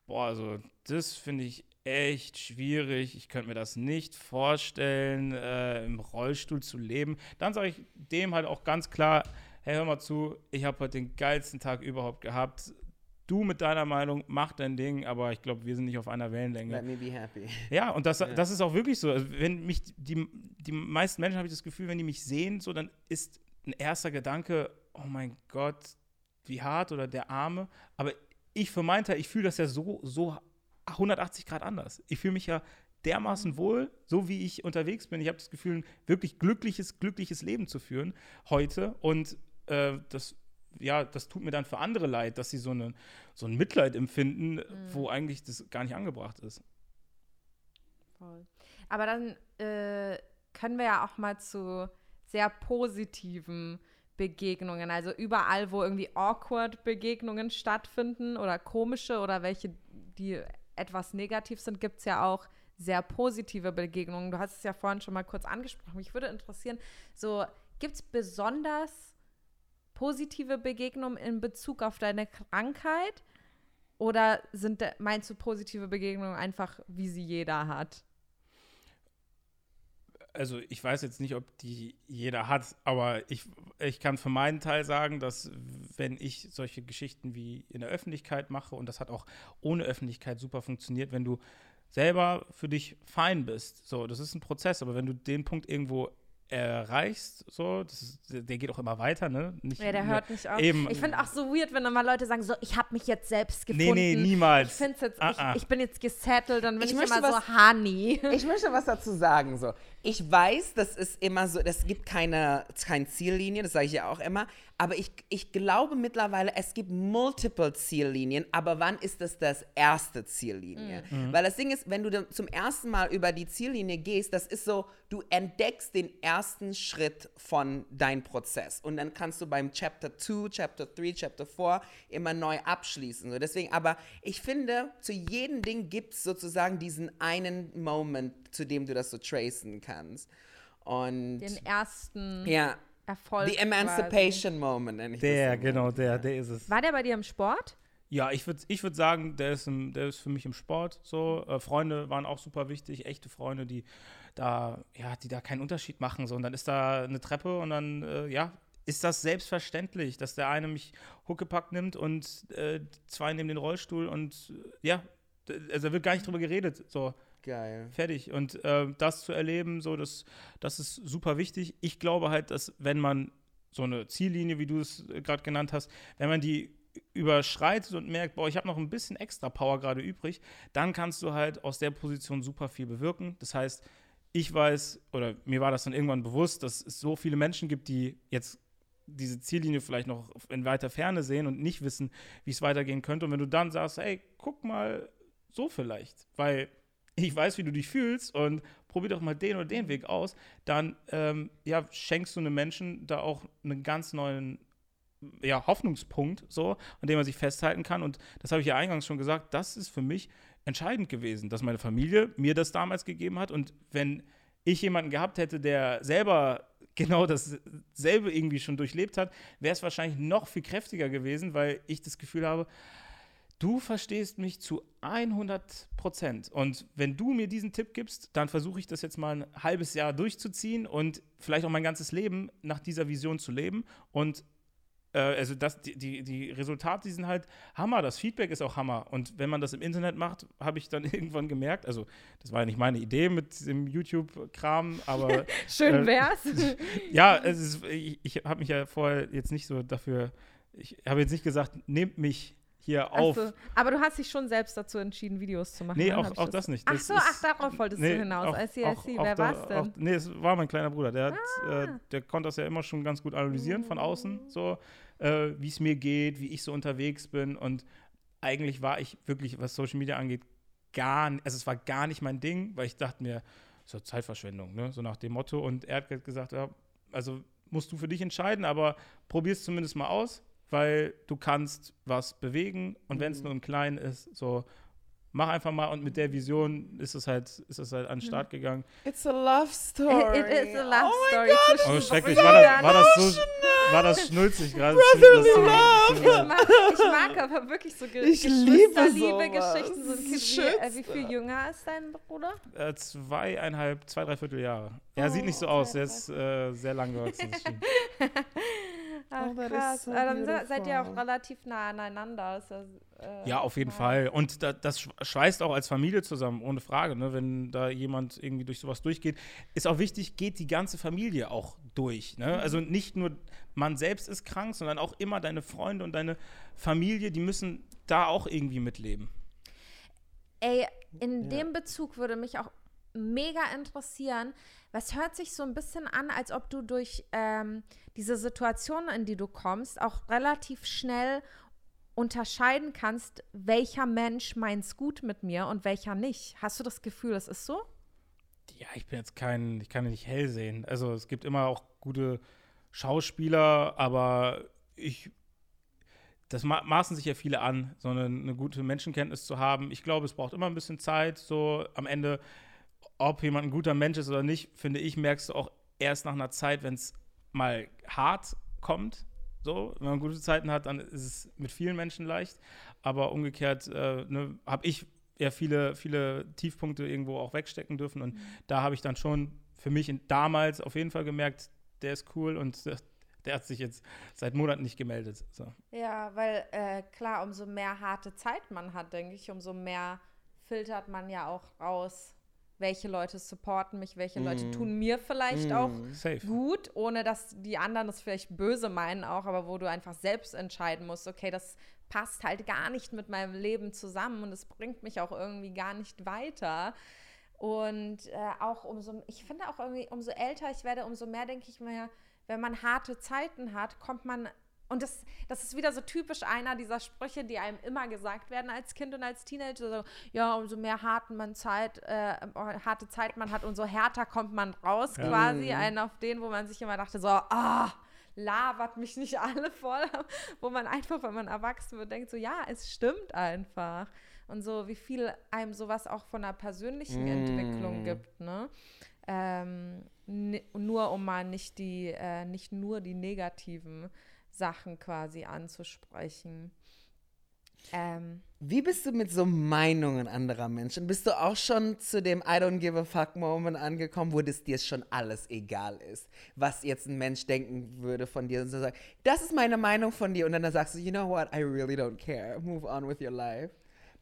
Speaker 4: boah, also das finde ich echt schwierig, ich könnte mir das nicht vorstellen, äh, im Rollstuhl zu leben, dann sage ich dem halt auch ganz klar, hey, hör mal zu, ich habe heute den geilsten Tag überhaupt gehabt. Du mit deiner Meinung, mach dein Ding, aber ich glaube, wir sind nicht auf einer Wellenlänge.
Speaker 3: Let me be happy.
Speaker 4: Ja, und das, das ist auch wirklich so. Also wenn mich die, die meisten Menschen, habe ich das Gefühl, wenn die mich sehen, so, dann ist ein erster Gedanke, oh mein Gott, wie hart oder der Arme. Aber ich für meinen Teil, ich fühle das ja so, so 180 Grad anders. Ich fühle mich ja dermaßen wohl, so wie ich unterwegs bin. Ich habe das Gefühl, ein wirklich glückliches, glückliches Leben zu führen heute. Und äh, das, ja, das tut mir dann für andere leid, dass sie so, eine, so ein Mitleid empfinden, wo eigentlich das gar nicht angebracht ist.
Speaker 1: Voll. Aber dann äh, können wir ja auch mal zu sehr positiven Begegnungen, also überall, wo irgendwie awkward Begegnungen stattfinden oder komische oder welche, die etwas negativ sind, gibt es ja auch sehr positive Begegnungen. Du hast es ja vorhin schon mal kurz angesprochen. Mich würde interessieren, so gibt es besonders positive Begegnungen in Bezug auf deine Krankheit? Oder sind, meinst du positive Begegnungen einfach, wie sie jeder hat?
Speaker 4: also ich weiß jetzt nicht, ob die jeder hat, aber ich, ich kann für meinen Teil sagen, dass wenn ich solche Geschichten wie in der Öffentlichkeit mache, und das hat auch ohne Öffentlichkeit super funktioniert, wenn du selber für dich fein bist, so, das ist ein Prozess, aber wenn du den Punkt irgendwo erreichst, so, ist, der geht auch immer weiter, ne?
Speaker 1: Nicht, ja, der hört nicht auf. Eben. Ich finde auch so weird, wenn dann mal Leute sagen, so, ich habe mich jetzt selbst gefunden.
Speaker 4: Nee, nee, niemals.
Speaker 1: Ich finde jetzt, ah, ah. Ich, ich, bin jetzt gesettelt, dann bin ich, ich immer was, so honey.
Speaker 3: Ich möchte was dazu sagen, so. Ich weiß, das ist immer so, das gibt keine, keine Ziellinie, das sage ich ja auch immer, aber ich, ich glaube mittlerweile, es gibt multiple Ziellinien, aber wann ist das das erste Ziellinie? Mhm. Weil das Ding ist, wenn du zum ersten Mal über die Ziellinie gehst, das ist so, du entdeckst den ersten Schritt von deinem Prozess und dann kannst du beim Chapter 2, Chapter 3, Chapter 4 immer neu abschließen. So deswegen, aber ich finde, zu jedem Ding gibt es sozusagen diesen einen Moment, zu dem du das so tracen kannst. Und
Speaker 1: den ersten.
Speaker 3: Ja,
Speaker 1: Erfolg.
Speaker 3: The Emancipation quasi. Moment, nenne ich
Speaker 4: Der, das genau, der, der ist es.
Speaker 1: War der bei dir im Sport?
Speaker 4: Ja, ich würde ich würd sagen, der ist, im, der ist für mich im Sport so. Äh, Freunde waren auch super wichtig, echte Freunde, die da, ja, die da keinen Unterschied machen. So. Und dann ist da eine Treppe und dann, äh, ja, ist das selbstverständlich, dass der eine mich Huckepack nimmt und äh, zwei nehmen den Rollstuhl und äh, ja, also da wird gar nicht drüber geredet. So.
Speaker 3: Geil.
Speaker 4: Fertig. Und äh, das zu erleben, so, das, das ist super wichtig. Ich glaube halt, dass wenn man so eine Ziellinie, wie du es äh, gerade genannt hast, wenn man die überschreitet und merkt, boah, ich habe noch ein bisschen extra Power gerade übrig, dann kannst du halt aus der Position super viel bewirken. Das heißt, ich weiß, oder mir war das dann irgendwann bewusst, dass es so viele Menschen gibt, die jetzt diese Ziellinie vielleicht noch in weiter Ferne sehen und nicht wissen, wie es weitergehen könnte. Und wenn du dann sagst, hey, guck mal so vielleicht, weil ich weiß, wie du dich fühlst und probier doch mal den oder den Weg aus, dann ähm, ja, schenkst du einem Menschen da auch einen ganz neuen ja, Hoffnungspunkt, so, an dem man sich festhalten kann. Und das habe ich ja eingangs schon gesagt, das ist für mich entscheidend gewesen, dass meine Familie mir das damals gegeben hat. Und wenn ich jemanden gehabt hätte, der selber genau dasselbe irgendwie schon durchlebt hat, wäre es wahrscheinlich noch viel kräftiger gewesen, weil ich das Gefühl habe, du verstehst mich zu 100 Prozent. Und wenn du mir diesen Tipp gibst, dann versuche ich das jetzt mal ein halbes Jahr durchzuziehen und vielleicht auch mein ganzes Leben nach dieser Vision zu leben. Und äh, also das, die, die, die Resultate, die sind halt Hammer. Das Feedback ist auch Hammer. Und wenn man das im Internet macht, habe ich dann irgendwann gemerkt, also das war ja nicht meine Idee mit dem YouTube-Kram, aber.
Speaker 1: Schön äh, wär's.
Speaker 4: Äh, ja, ist, ich, ich habe mich ja vorher jetzt nicht so dafür, ich habe jetzt nicht gesagt, nehmt mich hier auf. So,
Speaker 1: aber du hast dich schon selbst dazu entschieden, Videos zu machen.
Speaker 4: Nee, ne? auch, auch das, das, nicht.
Speaker 1: Das ach so, ach, darauf wolltest nee, du hinaus. Auch, ICIC, auch, wer da, war's denn? Auch,
Speaker 4: nee, es war mein kleiner Bruder. Der, ah. hat, äh, der konnte das ja immer schon ganz gut analysieren von außen, mhm. so, äh, wie es mir geht, wie ich so unterwegs bin. Und eigentlich war ich wirklich, was Social Media angeht, gar nicht, also es war gar nicht mein Ding, weil ich dachte mir, so Zeitverschwendung, ne? so nach dem Motto. Und er hat gesagt, ja, also musst du für dich entscheiden, aber probier es zumindest mal aus weil du kannst was bewegen und wenn es mhm. nur im Kleinen ist, so mach einfach mal und mit der Vision ist es halt, ist es halt an den mhm. Start gegangen.
Speaker 3: It's a love story.
Speaker 1: It, it is a love
Speaker 3: oh
Speaker 1: story. God.
Speaker 4: Oh, schrecklich. War das, war das so, war das schnulzig gerade?
Speaker 3: Brotherly love.
Speaker 1: Ich mag, ich mag aber wirklich so Ge ich liebe liebe Geschichten. So ein kind wie, äh, wie viel jünger ist dein Bruder?
Speaker 4: Äh, zweieinhalb, zwei, drei Vierteljahre. Er oh, sieht nicht so aus, er ist äh, sehr lang gewachsen.
Speaker 1: Ach, oh, krass. So dann seid ihr auch relativ nah aneinander.
Speaker 4: Das, äh, ja, auf jeden mal. Fall. Und da, das schweißt auch als Familie zusammen, ohne Frage. Ne? Wenn da jemand irgendwie durch sowas durchgeht, ist auch wichtig, geht die ganze Familie auch durch. Ne? Mhm. Also nicht nur man selbst ist krank, sondern auch immer deine Freunde und deine Familie, die müssen da auch irgendwie mitleben.
Speaker 1: Ey, in ja. dem Bezug würde mich auch mega interessieren, was hört sich so ein bisschen an, als ob du durch ähm, diese Situation, in die du kommst, auch relativ schnell unterscheiden kannst, welcher Mensch meint's gut mit mir und welcher nicht. Hast du das Gefühl, es ist so?
Speaker 4: Ja, ich bin jetzt kein, ich kann nicht hell sehen. Also es gibt immer auch gute Schauspieler, aber ich das ma maßen sich ja viele an, so eine, eine, gute Menschenkenntnis zu haben. Ich glaube, es braucht immer ein bisschen Zeit. So am Ende, ob jemand ein guter Mensch ist oder nicht, finde ich, merkst du auch erst nach einer Zeit, wenn es mal hart kommt. So, wenn man gute Zeiten hat, dann ist es mit vielen Menschen leicht. Aber umgekehrt äh, ne, habe ich ja viele, viele Tiefpunkte irgendwo auch wegstecken dürfen. Und mhm. da habe ich dann schon für mich in, damals auf jeden Fall gemerkt, der ist cool und der hat sich jetzt seit Monaten nicht gemeldet. So.
Speaker 1: Ja, weil äh, klar, umso mehr harte Zeit man hat, denke ich, umso mehr filtert man ja auch raus, welche Leute supporten mich, welche mm. Leute tun mir vielleicht mm. auch Safe. gut, ohne dass die anderen das vielleicht böse meinen auch, aber wo du einfach selbst entscheiden musst, okay, das passt halt gar nicht mit meinem Leben zusammen und es bringt mich auch irgendwie gar nicht weiter. Und äh, auch umso, ich finde auch irgendwie, umso älter ich werde, umso mehr denke ich mir, wenn man harte Zeiten hat, kommt man und das, das ist wieder so typisch einer dieser Sprüche, die einem immer gesagt werden als Kind und als Teenager. So, ja, umso mehr harten man Zeit, äh, harte Zeit man hat, umso härter kommt man raus ja. quasi. Mhm. Einen auf den, wo man sich immer dachte, so, ah, labert mich nicht alle voll. wo man einfach, wenn man erwachsen wird, denkt so, ja, es stimmt einfach. Und so, wie viel einem sowas auch von einer persönlichen mm. Entwicklung gibt, ne? Ähm, nur um mal nicht die, äh, nicht nur die negativen Sachen quasi anzusprechen.
Speaker 3: Ähm, Wie bist du mit so Meinungen anderer Menschen? Bist du auch schon zu dem I don't give a fuck Moment angekommen, wo das dir schon alles egal ist, was jetzt ein Mensch denken würde von dir und so sagt, das ist meine Meinung von dir und dann sagst du, you know what, I really don't care, move on with your life.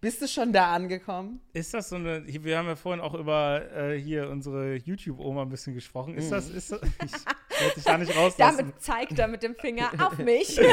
Speaker 3: Bist du schon da angekommen?
Speaker 4: Ist das so eine. Wir haben ja vorhin auch über äh, hier unsere YouTube-Oma ein bisschen gesprochen. Ist das. Ist das ich werde dich da nicht rauslassen.
Speaker 1: Damit zeigt er mit dem Finger auf mich. Nur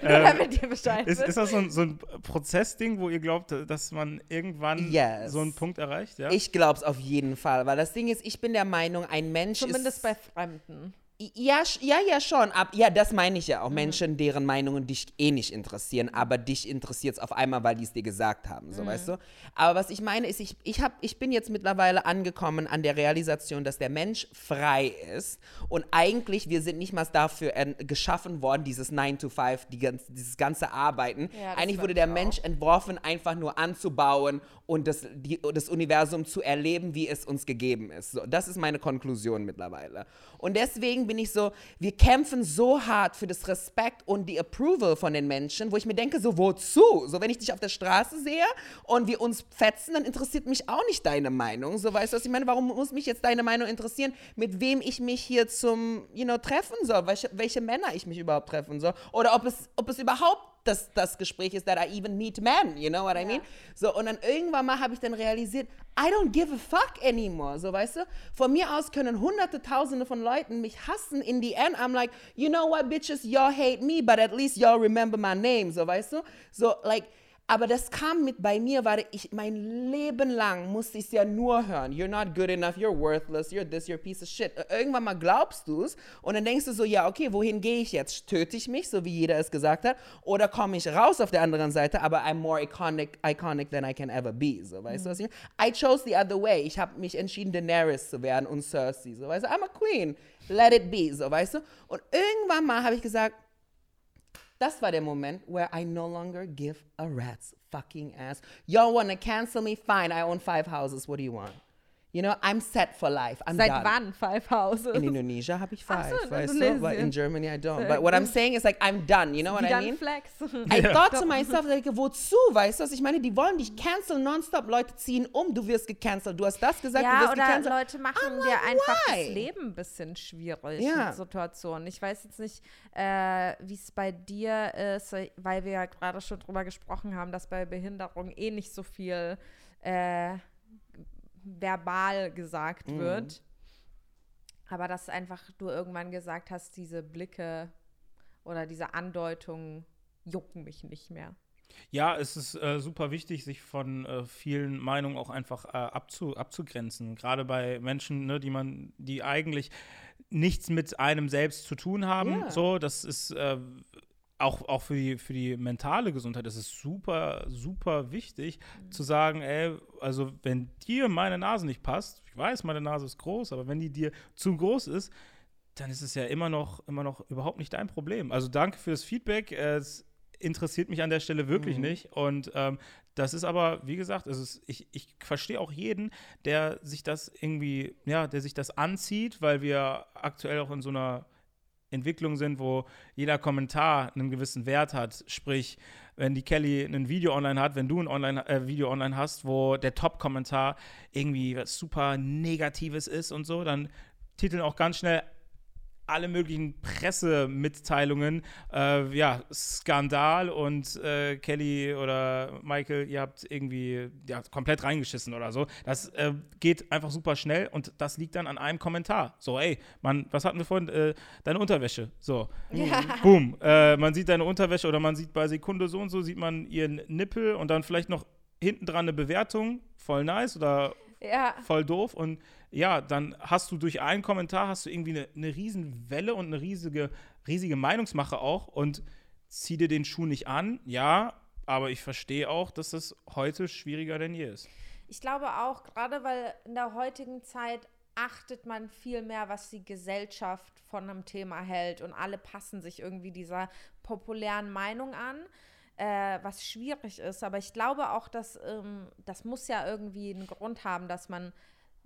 Speaker 4: damit ihr Bescheid ist, ist das so ein, so ein Prozessding, wo ihr glaubt, dass man irgendwann yes. so einen Punkt erreicht? Ja?
Speaker 3: Ich glaube es auf jeden Fall. Weil das Ding ist, ich bin der Meinung, ein Mensch
Speaker 1: Zumindest ist. Zumindest bei Fremden.
Speaker 3: Ja, ja, ja, schon. Ab, ja, das meine ich ja auch. Mhm. Menschen, deren Meinungen dich eh nicht interessieren, aber dich interessiert es auf einmal, weil die es dir gesagt haben, so mhm. weißt du. Aber was ich meine ist, ich, ich, hab, ich bin jetzt mittlerweile angekommen an der Realisation, dass der Mensch frei ist und eigentlich, wir sind nicht mal dafür geschaffen worden, dieses 9 to 5, die, dieses ganze Arbeiten. Ja, eigentlich wurde der Mensch entworfen, einfach nur anzubauen und das, die, das Universum zu erleben, wie es uns gegeben ist. So, das ist meine Konklusion mittlerweile. Und deswegen bin ich so, wir kämpfen so hart für das Respekt und die Approval von den Menschen, wo ich mir denke, so wozu? So, wenn ich dich auf der Straße sehe und wir uns fetzen, dann interessiert mich auch nicht deine Meinung. So, weißt du, was ich meine? Warum muss mich jetzt deine Meinung interessieren, mit wem ich mich hier zum, you know, treffen soll? Welche, welche Männer ich mich überhaupt treffen soll? Oder ob es, ob es überhaupt das, das Gespräch ist, that I even meet men, you know what I mean? So, und dann irgendwann mal habe ich dann realisiert, I don't give a fuck anymore, so, weißt du? Von mir aus können hunderte, tausende von Leuten mich hassen, in the end, I'm like, you know what, bitches, y'all hate me, but at least y'all remember my name, so, weißt du? So, like, aber das kam mit bei mir, weil ich mein Leben lang musste ich es ja nur hören. You're not good enough, you're worthless, you're this, you're a piece of shit. Irgendwann mal glaubst du es und dann denkst du so, ja, okay, wohin gehe ich jetzt? Töte ich mich, so wie jeder es gesagt hat, oder komme ich raus auf der anderen Seite, aber I'm more iconic, iconic than I can ever be. So, weißt mhm. du, was ich meine? I chose the other way. Ich habe mich entschieden, Daenerys zu werden und Cersei. So, weißt du, I'm a queen. Let it be. So, weißt du? Und irgendwann mal habe ich gesagt, das war der Moment, where I no longer give a rat's fucking ass. Y'all wanna cancel me? Fine, I own five houses. What do you want? You know, I'm set for life. I'm
Speaker 1: Seit
Speaker 3: done.
Speaker 1: wann five houses?
Speaker 3: In Indonesia habe ich five, so, weißt du? But in Germany I don't. But what I'm saying is like, I'm done. You know what I mean?
Speaker 1: Flex.
Speaker 3: I thought to myself, like, wozu? Weißt du, was ich meine? Die wollen dich canceln nonstop. Leute ziehen um. Du wirst gecancelt. Du hast das gesagt,
Speaker 1: ja,
Speaker 3: du wirst
Speaker 1: oder
Speaker 3: gecancelt.
Speaker 1: Leute machen I'm dir like, einfach why? das Leben ein bisschen schwierig ja. mit Situationen. Ich weiß jetzt nicht, äh, wie es bei dir ist, weil wir ja gerade schon drüber gesprochen haben, dass bei Behinderung eh nicht so viel äh, verbal gesagt mhm. wird. Aber dass einfach du irgendwann gesagt hast, diese Blicke oder diese Andeutungen jucken mich nicht mehr.
Speaker 4: Ja, es ist äh, super wichtig, sich von äh, vielen Meinungen auch einfach äh, abzu, abzugrenzen. Gerade bei Menschen, ne, die man, die eigentlich nichts mit einem selbst zu tun haben. Yeah. So, das ist äh, auch, auch für, die, für die mentale Gesundheit ist es super, super wichtig mhm. zu sagen, ey, also wenn dir meine Nase nicht passt, ich weiß, meine Nase ist groß, aber wenn die dir zu groß ist, dann ist es ja immer noch, immer noch überhaupt nicht dein Problem. Also danke für das Feedback. Es interessiert mich an der Stelle wirklich
Speaker 3: Mhm.
Speaker 4: nicht. Und ähm, das ist aber, wie gesagt, es ist, ich, ich verstehe auch jeden, der sich das irgendwie, ja, der sich das anzieht, weil wir aktuell auch in so einer Entwicklung sind, wo jeder Kommentar einen gewissen Wert hat. Sprich, wenn die Kelly ein Video online hat, wenn du ein online, äh, Video online hast, wo der Top-Kommentar irgendwie was super Negatives ist und so, dann titeln auch ganz schnell alle möglichen Pressemitteilungen, äh, ja, Skandal und äh, Kelly oder Michael, ihr habt irgendwie ja, komplett reingeschissen oder so. Das äh, geht einfach super schnell und das liegt dann an einem Kommentar. So, ey, Mann, was hatten wir vorhin? Äh, deine Unterwäsche. So,
Speaker 1: Ja.
Speaker 4: boom. Äh, man sieht deine Unterwäsche oder man sieht bei Sekunde so und so, sieht man ihren Nippel und dann vielleicht noch hinten dran eine Bewertung. Voll nice oder
Speaker 1: Ja.
Speaker 4: voll doof. Und ja, dann hast du durch einen Kommentar hast du irgendwie eine, eine riesen Welle und eine riesige, riesige Meinungsmache auch und zieh dir den Schuh nicht an. Ja, aber ich verstehe auch, dass das heute schwieriger denn je ist.
Speaker 1: Ich glaube auch, gerade weil in der heutigen Zeit achtet man viel mehr, was die Gesellschaft von einem Thema hält und alle passen sich irgendwie dieser populären Meinung an, äh, was schwierig ist. Aber ich glaube auch, dass ähm, das muss ja irgendwie einen Grund haben, dass man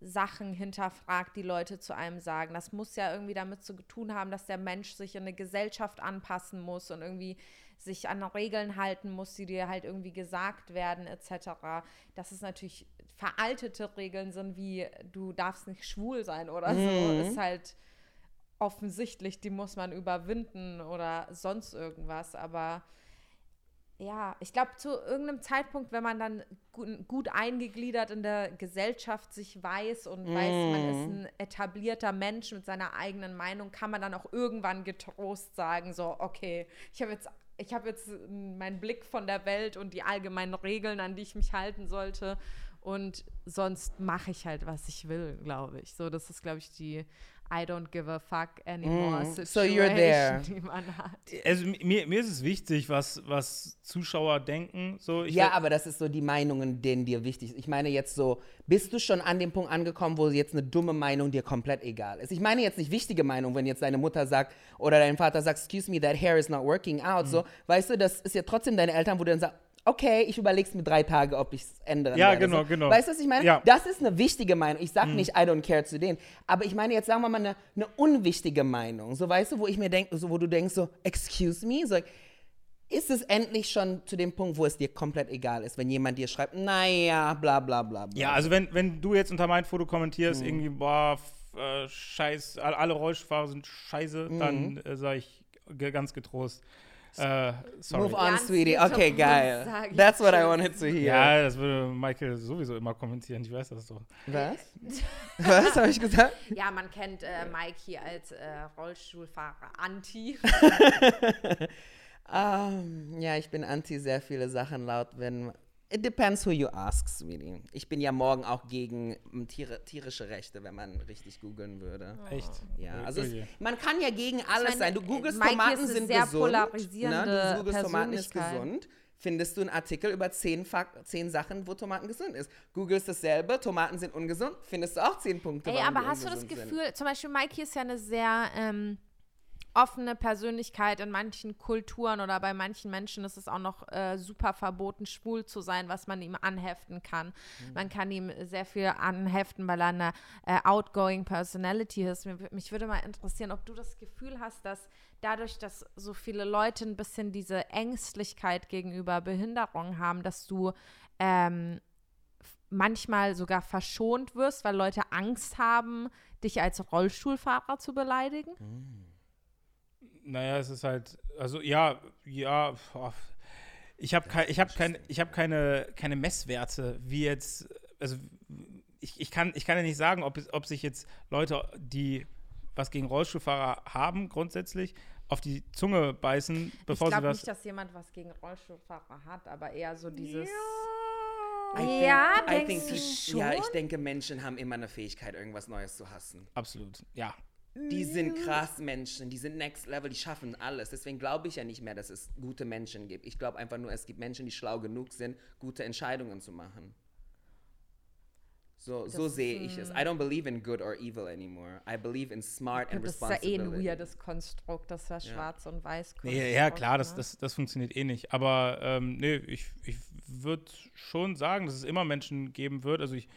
Speaker 1: Sachen hinterfragt, die Leute zu einem sagen. Das muss ja irgendwie damit zu tun haben, dass der Mensch sich in eine Gesellschaft anpassen muss und irgendwie sich an Regeln halten muss, die dir halt irgendwie gesagt werden, etc. Dass es natürlich veraltete Regeln sind, wie du darfst nicht schwul sein oder so, ist halt offensichtlich, die muss man überwinden oder sonst irgendwas. Aber ja, ich glaube, zu irgendeinem Zeitpunkt, wenn man dann gut, gut eingegliedert in der Gesellschaft sich weiß und weiß, man ist ein etablierter Mensch mit seiner eigenen Meinung, kann man dann auch irgendwann getrost sagen, so, okay, ich habe jetzt, ich habe jetzt meinen Blick von der Welt und die allgemeinen Regeln, an die ich mich halten sollte. Und sonst mache ich halt, was ich will, glaube ich. So, das ist, glaube ich, die I don't give a fuck anymore
Speaker 3: Mm, so you're there.
Speaker 1: die man hat.
Speaker 4: Also mir, mir ist es wichtig, was, was Zuschauer denken. So, ich
Speaker 3: ja, aber das ist so die Meinungen, denen dir wichtig sind. Ich meine jetzt so, bist du schon an dem Punkt angekommen, wo jetzt eine dumme Meinung dir komplett egal ist? Ich meine jetzt nicht wichtige Meinung, wenn jetzt deine Mutter sagt oder dein Vater sagt, excuse me, that hair is not working out. So, weißt du, das ist ja trotzdem deine Eltern, wo du dann sagst, okay, ich überleg's mir drei Tage, ob ich es ändere.
Speaker 4: Ja,
Speaker 3: werde.
Speaker 4: genau,
Speaker 3: so.
Speaker 4: genau.
Speaker 3: Weißt du, was ich meine?
Speaker 4: Ja.
Speaker 3: Das ist eine wichtige Meinung. Ich sag nicht, I don't care zu denen. Aber ich meine jetzt, sagen wir mal, eine, eine unwichtige Meinung. So, weißt du, wo ich mir denke, so, wo du denkst, so, excuse me? So, ist es endlich schon zu dem Punkt, wo es dir komplett egal ist, wenn jemand dir schreibt, naja, bla bla bla bla.
Speaker 4: Ja, also wenn, wenn du jetzt unter mein Foto kommentierst,
Speaker 3: Mhm.
Speaker 4: irgendwie, boah, äh, scheiß, all- alle Rollstuhlfahrer sind scheiße,
Speaker 3: Mhm.
Speaker 4: dann äh, sage ich ganz getrost, äh, sorry.
Speaker 3: Move on, sweetie. Okay, geil. That's what I wanted to hear.
Speaker 4: Ja, das würde Michael sowieso immer kommentieren, ich weiß das doch.
Speaker 3: Was? Was habe ich gesagt?
Speaker 1: Ja, man kennt äh, Mike hier als äh, Rollstuhlfahrer Anti.
Speaker 3: Ähm, ja, ich bin anti sehr viele Sachen laut, wenn. It depends who you ask, sweetie. Ich bin ja morgen auch gegen mm, Tiere, tierische Rechte, wenn man richtig googeln würde.
Speaker 4: Echt?
Speaker 3: Ja, also es, man kann ja gegen alles
Speaker 1: meine,
Speaker 3: sein. Du googelst Tomaten sind
Speaker 1: sehr
Speaker 3: gesund.
Speaker 1: polarisierende
Speaker 3: ne? Du googelst Tomaten ist gesund. Findest du einen Artikel über zehn, Fak zehn Sachen, wo Tomaten gesund ist. Googelst dasselbe, Tomaten sind ungesund, findest du auch zehn Punkte.
Speaker 1: Ey,
Speaker 3: warum
Speaker 1: aber
Speaker 3: die
Speaker 1: hast du das
Speaker 3: ungesund sind.
Speaker 1: Gefühl, zum Beispiel Mikey ist ja eine sehr ähm, offene Persönlichkeit in manchen Kulturen oder bei manchen Menschen ist es auch noch äh, super verboten, schwul zu sein, was man ihm anheften kann.
Speaker 3: Mhm.
Speaker 1: Man kann ihm sehr viel anheften, weil er eine äh, outgoing Personality ist. Mir, mich würde mal interessieren, ob du das Gefühl hast, dass dadurch, dass so viele Leute ein bisschen diese Ängstlichkeit gegenüber Behinderung haben, dass du ähm, manchmal sogar verschont wirst, weil Leute Angst haben, dich als Rollstuhlfahrer zu beleidigen?
Speaker 4: Naja, es ist halt, also ja, ja, boah. ich habe kein, ich hab kein, ich hab keine, keine Messwerte, wie jetzt, also ich, ich, kann, ich kann ja nicht sagen, ob, ob sich jetzt Leute, die was gegen Rollstuhlfahrer haben, grundsätzlich, auf die Zunge beißen, bevor
Speaker 1: ich
Speaker 4: sie
Speaker 1: glaube
Speaker 4: was.
Speaker 1: nicht, dass jemand was gegen Rollstuhlfahrer hat, aber eher so dieses.
Speaker 3: I think-
Speaker 1: Ja, denkst
Speaker 3: think
Speaker 1: du
Speaker 3: die- Ja, ich
Speaker 1: schon?
Speaker 3: denke, Menschen haben immer eine Fähigkeit, irgendwas Neues zu hassen.
Speaker 4: Absolut, ja.
Speaker 3: Die sind krass Menschen, die sind next level, die schaffen alles. Deswegen glaube ich ja nicht mehr, dass es gute Menschen gibt. Ich glaube einfach nur, es gibt Menschen, die schlau genug sind, gute Entscheidungen zu machen. So, so sehe ich es. I
Speaker 1: ein-
Speaker 3: don't believe in good or evil anymore. I believe in smart and
Speaker 1: Das ist ja eh ein weirdes Konstrukt, das ist ja schwarz und weiß.
Speaker 4: Nee, ja, klar, das,
Speaker 1: ne?
Speaker 4: das, das funktioniert eh nicht. Aber ähm, nee, ich, ich würde schon sagen, dass es immer Menschen geben wird. Also ich,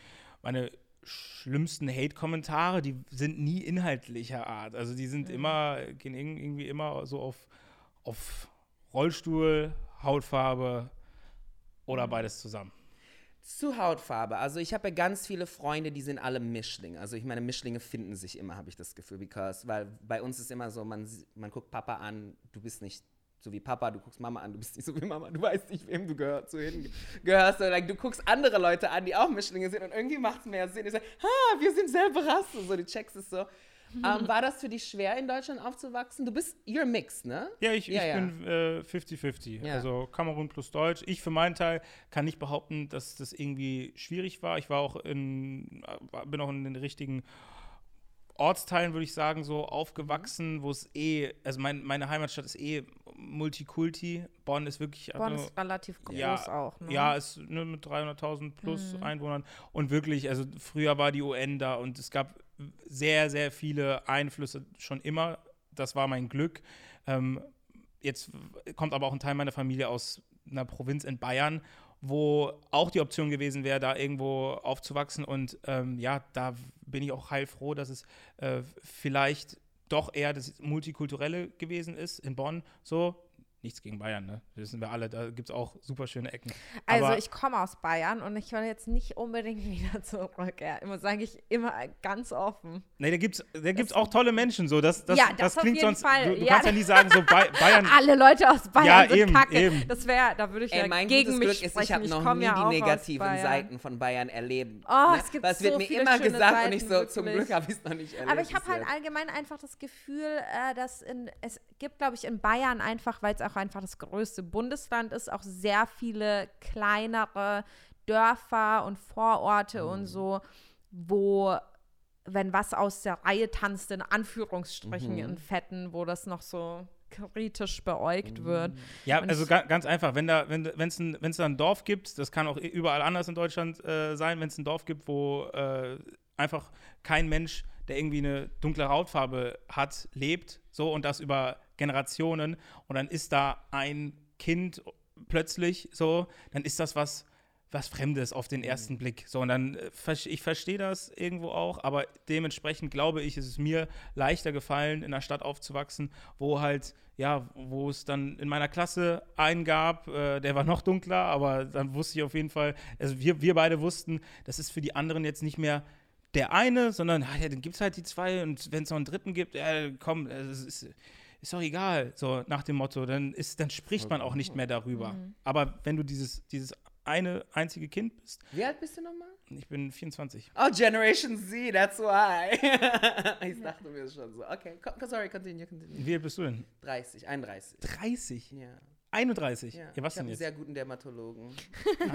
Speaker 4: meine schlimmsten Hate-Kommentare, die sind nie inhaltlicher Art. Also die sind immer, gehen irg- irgendwie immer so auf, auf Rollstuhl, Hautfarbe oder beides zusammen.
Speaker 3: Zu Hautfarbe. Also ich habe ja ganz viele Freunde, die sind alle Mischlinge. Also ich meine, Mischlinge finden sich immer, habe ich das Gefühl, because, weil bei uns ist immer so, man, man guckt Papa an, du bist nicht so wie Papa, du guckst Mama an, du bist nicht so wie Mama, du weißt nicht, wem du gehör, zu hin gehörst. Oder like, du guckst andere Leute an, die auch Mischlinge sind und irgendwie macht es mehr Sinn. Ich sage, ha, wir sind selbe Rasse. So, du checkst es so. Ähm, war das für dich schwer, in Deutschland aufzuwachsen? Du bist, you're mixed, ne?
Speaker 4: Ja, ich,
Speaker 3: Ja,
Speaker 4: ich
Speaker 3: ja.
Speaker 4: bin äh, 50-50.
Speaker 3: Ja.
Speaker 4: Also Kamerun plus Deutsch. Ich für meinen Teil kann nicht behaupten, dass das irgendwie schwierig war. Ich war auch in, äh, bin auch in den richtigen Ortsteilen, würde ich sagen, so aufgewachsen, wo es eh, also mein, meine Heimatstadt ist eh Multikulti. Bonn ist wirklich.
Speaker 1: Bonn
Speaker 4: also,
Speaker 1: ist relativ groß
Speaker 4: ja,
Speaker 1: auch. Ne?
Speaker 4: Ja, ist ne, mit 300.000 plus
Speaker 1: Mhm.
Speaker 4: Einwohnern. Und wirklich, also früher war die UN da und es gab sehr, sehr viele Einflüsse schon immer. Das war mein Glück. Ähm, jetzt kommt aber auch ein Teil meiner Familie aus einer Provinz in Bayern, wo auch die Option gewesen wäre, da irgendwo aufzuwachsen. Und ähm, ja, da bin ich auch heilfroh, dass es äh, vielleicht doch eher das Multikulturelle gewesen ist in Bonn. So, nichts gegen Bayern, ne? Das wissen wir alle, da gibt es auch super schöne Ecken.
Speaker 1: Also
Speaker 4: Aber-
Speaker 1: ich komme aus Bayern und ich will jetzt nicht unbedingt wieder zurück. Ja, immer sage ich immer ganz offen.
Speaker 4: Nee, da gibt's, da gibt's auch tolle Menschen so. Das, das,
Speaker 1: Ja,
Speaker 4: das,
Speaker 1: das auf
Speaker 4: klingt
Speaker 1: jeden
Speaker 4: sonst.
Speaker 1: Fall.
Speaker 4: Du, du
Speaker 1: Ja.
Speaker 4: kannst ja nie sagen, so Bay Bayern.
Speaker 1: Alle Leute aus Bayern
Speaker 4: Ja,
Speaker 1: sind
Speaker 4: eben,
Speaker 1: kacke.
Speaker 4: eben.
Speaker 1: Das wäre, da würde ich
Speaker 3: Ey,
Speaker 1: ja
Speaker 3: mein
Speaker 1: gegen
Speaker 3: gutes
Speaker 1: mich
Speaker 3: Glück ist,
Speaker 1: sprechen.
Speaker 3: ich habe noch nie
Speaker 1: ja
Speaker 3: die negativen. Seiten von Bayern erlebt.
Speaker 1: Oh,
Speaker 3: ne?
Speaker 1: es gibt
Speaker 3: Weil es wird
Speaker 1: so
Speaker 3: mir
Speaker 1: viele
Speaker 3: immer gesagt und ich
Speaker 1: Seiten,
Speaker 3: so, zum
Speaker 1: wirklich.
Speaker 3: Glück habe ich es noch nicht erlebt.
Speaker 1: Aber ich habe halt allgemein einfach das Gefühl, äh, dass in, es gibt, glaube ich, in Bayern einfach, weil es auch einfach das größte Bundesland ist, auch sehr viele kleinere Dörfer und Vororte
Speaker 3: Mhm.
Speaker 1: und so, wo, wenn was aus der Reihe tanzt, in Anführungsstrichen
Speaker 3: Mhm.
Speaker 1: in Fetten, wo das noch so kritisch beäugt wird.
Speaker 4: Ja,
Speaker 1: Und
Speaker 4: also ga, ganz einfach, wenn da, wenn es ein, wenn's da ein Dorf gibt, das kann auch überall anders in Deutschland äh, sein, wenn es ein Dorf gibt, wo äh, einfach kein Mensch, der irgendwie eine dunkle Hautfarbe hat, lebt, so und das über Generationen und dann ist da ein Kind plötzlich so, dann ist das was was Fremdes auf den ersten Blick. So, und dann, äh, ich verstehe das irgendwo auch, aber dementsprechend glaube ich, ist es mir leichter gefallen, in einer Stadt aufzuwachsen, wo halt, ja, wo es dann in meiner Klasse einen gab, äh, der war noch dunkler, aber dann wusste ich auf jeden Fall, also wir, wir beide wussten, das ist für die anderen jetzt nicht mehr der eine, sondern, ah, ja, dann gibt es halt die zwei und wenn es noch einen dritten gibt, ja, komm, es ist, ist doch egal, so nach dem Motto, dann, ist, dann spricht man auch nicht mehr darüber. Aber wenn du dieses, dieses eine einzige Kind bist,
Speaker 3: Wie alt bist du nochmal?
Speaker 4: ich bin 24.
Speaker 3: Oh, Generation Z, that's why. ich dachte mir schon so. Okay, sorry, continue, continue.
Speaker 4: Wie alt bist du denn?
Speaker 3: 30, 31.
Speaker 4: 30?
Speaker 3: Ja.
Speaker 4: 31?
Speaker 3: ja.
Speaker 4: Ja, was
Speaker 3: ich
Speaker 4: denn
Speaker 3: habe einen
Speaker 4: jetzt?
Speaker 3: sehr guten Dermatologen.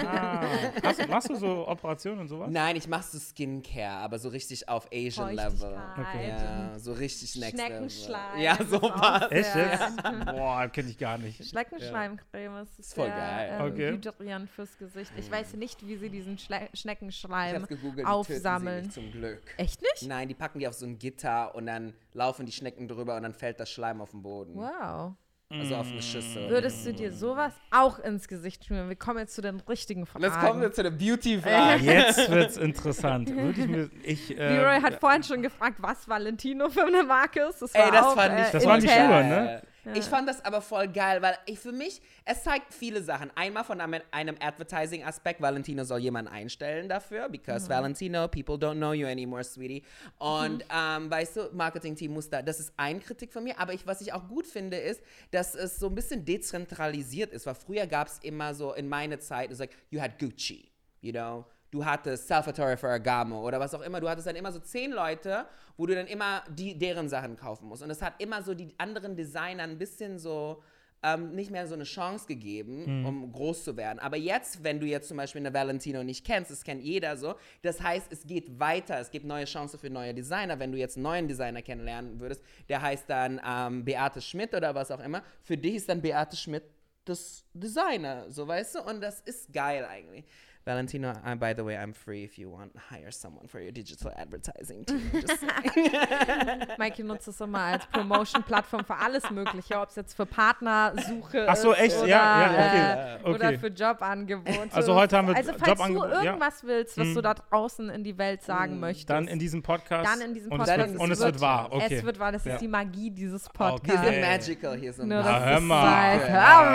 Speaker 4: Ah, hast, machst du so Operationen und sowas?
Speaker 3: Nein, ich mache so Skincare, aber so richtig auf Asian Level.
Speaker 1: Feuchtigkeit
Speaker 3: Ja, so richtig next Level.
Speaker 1: Schneckenschleim.
Speaker 3: Ja, sowas.
Speaker 4: Echt jetzt? Boah, kenne ich gar nicht.
Speaker 1: Schneckenschleimcreme ist,
Speaker 3: Ist voll geil.
Speaker 1: Ähm,
Speaker 4: Okay.
Speaker 1: hydrierend fürs Gesicht. Ich weiß nicht, wie sie diesen Schle
Speaker 3: Ich
Speaker 1: Schneckenschleim
Speaker 3: gegoogelt, die
Speaker 1: aufsammeln.
Speaker 3: nicht zum Glück.
Speaker 1: Echt nicht?
Speaker 3: Nein, die packen die auf so ein Gitter und dann laufen die Schnecken drüber und dann fällt das Schleim auf den Boden.
Speaker 1: Wow.
Speaker 3: Also auf eine Schüssel.
Speaker 1: Würdest du dir sowas auch ins Gesicht schmieren? Wir kommen jetzt zu den richtigen Fragen.
Speaker 3: Jetzt kommen wir zu der
Speaker 4: Ah,
Speaker 3: Beauty-Frage.
Speaker 4: jetzt wird's interessant. Würde ich mir, ich, äh,
Speaker 1: Leroy hat vorhin schon gefragt, was Valentino für eine Marke ist. Das
Speaker 3: Ey,
Speaker 1: war
Speaker 3: das
Speaker 1: auch,
Speaker 3: fand ich
Speaker 1: äh,
Speaker 4: Das
Speaker 3: voll
Speaker 4: waren die. Schuhe,
Speaker 3: geil.
Speaker 4: Ne?
Speaker 3: Ich fand das aber voll geil, weil ich für mich, es zeigt viele Sachen. Einmal von einem, einem Advertising-Aspekt, Valentino soll jemanden einstellen dafür, because Valentino, people don't know you anymore, sweetie. Und ähm, weißt du, Marketing-Team muss da, das ist ein Kritik von mir, aber ich, was ich auch gut finde, ist, dass es so ein bisschen dezentralisiert ist, weil früher gab es immer so, in meiner Zeit, like, you had Gucci, you know, du hattest Salvatore Ferragamo oder was auch immer. Du hattest dann immer so zehn Leute, wo du dann immer die, deren Sachen kaufen musst. Und es hat immer so die anderen Designer ein bisschen so ähm, nicht mehr so eine Chance gegeben, um groß zu werden. Aber jetzt, wenn du jetzt zum Beispiel eine Valentino nicht kennst, das kennt jeder so, das heißt, es geht weiter, es gibt neue Chancen für neue Designer. Wenn du jetzt einen neuen Designer kennenlernen würdest, der heißt dann ähm, Beate Schmidt oder was auch immer, für dich ist dann Beate Schmidt das Designer, so weißt du? Und das ist geil eigentlich. Valentino, uh, by the way, I'm free if you want hire someone for your digital advertising team.
Speaker 1: Mikey nutzt es immer als Promotion-Plattform für alles Mögliche, ob es jetzt für Partnersuche
Speaker 4: Ach so,
Speaker 1: ist
Speaker 4: echt?
Speaker 1: Oder,
Speaker 4: Ja, ja,
Speaker 1: äh,
Speaker 4: okay.
Speaker 1: oder
Speaker 4: Okay.
Speaker 1: für Jobangebote.
Speaker 4: Also heute haben wir
Speaker 1: Also falls
Speaker 4: Jobangebote,
Speaker 1: du
Speaker 4: ja.
Speaker 1: irgendwas willst, was
Speaker 4: Mhm.
Speaker 1: du da draußen in die Welt sagen möchtest.
Speaker 4: Dann in diesem Podcast.
Speaker 1: Dann in diesem
Speaker 4: und
Speaker 1: Podcast.
Speaker 4: Es wird, und es wird wahr. Okay.
Speaker 1: Es wird wahr, das
Speaker 4: Ja.
Speaker 1: ist die Magie dieses
Speaker 3: He's
Speaker 1: Podcasts.
Speaker 4: Okay.
Speaker 3: the magical, he's the
Speaker 1: Nur,
Speaker 4: Na,
Speaker 1: dass
Speaker 4: hör mal.
Speaker 1: weißt.
Speaker 3: Ja.
Speaker 1: Hör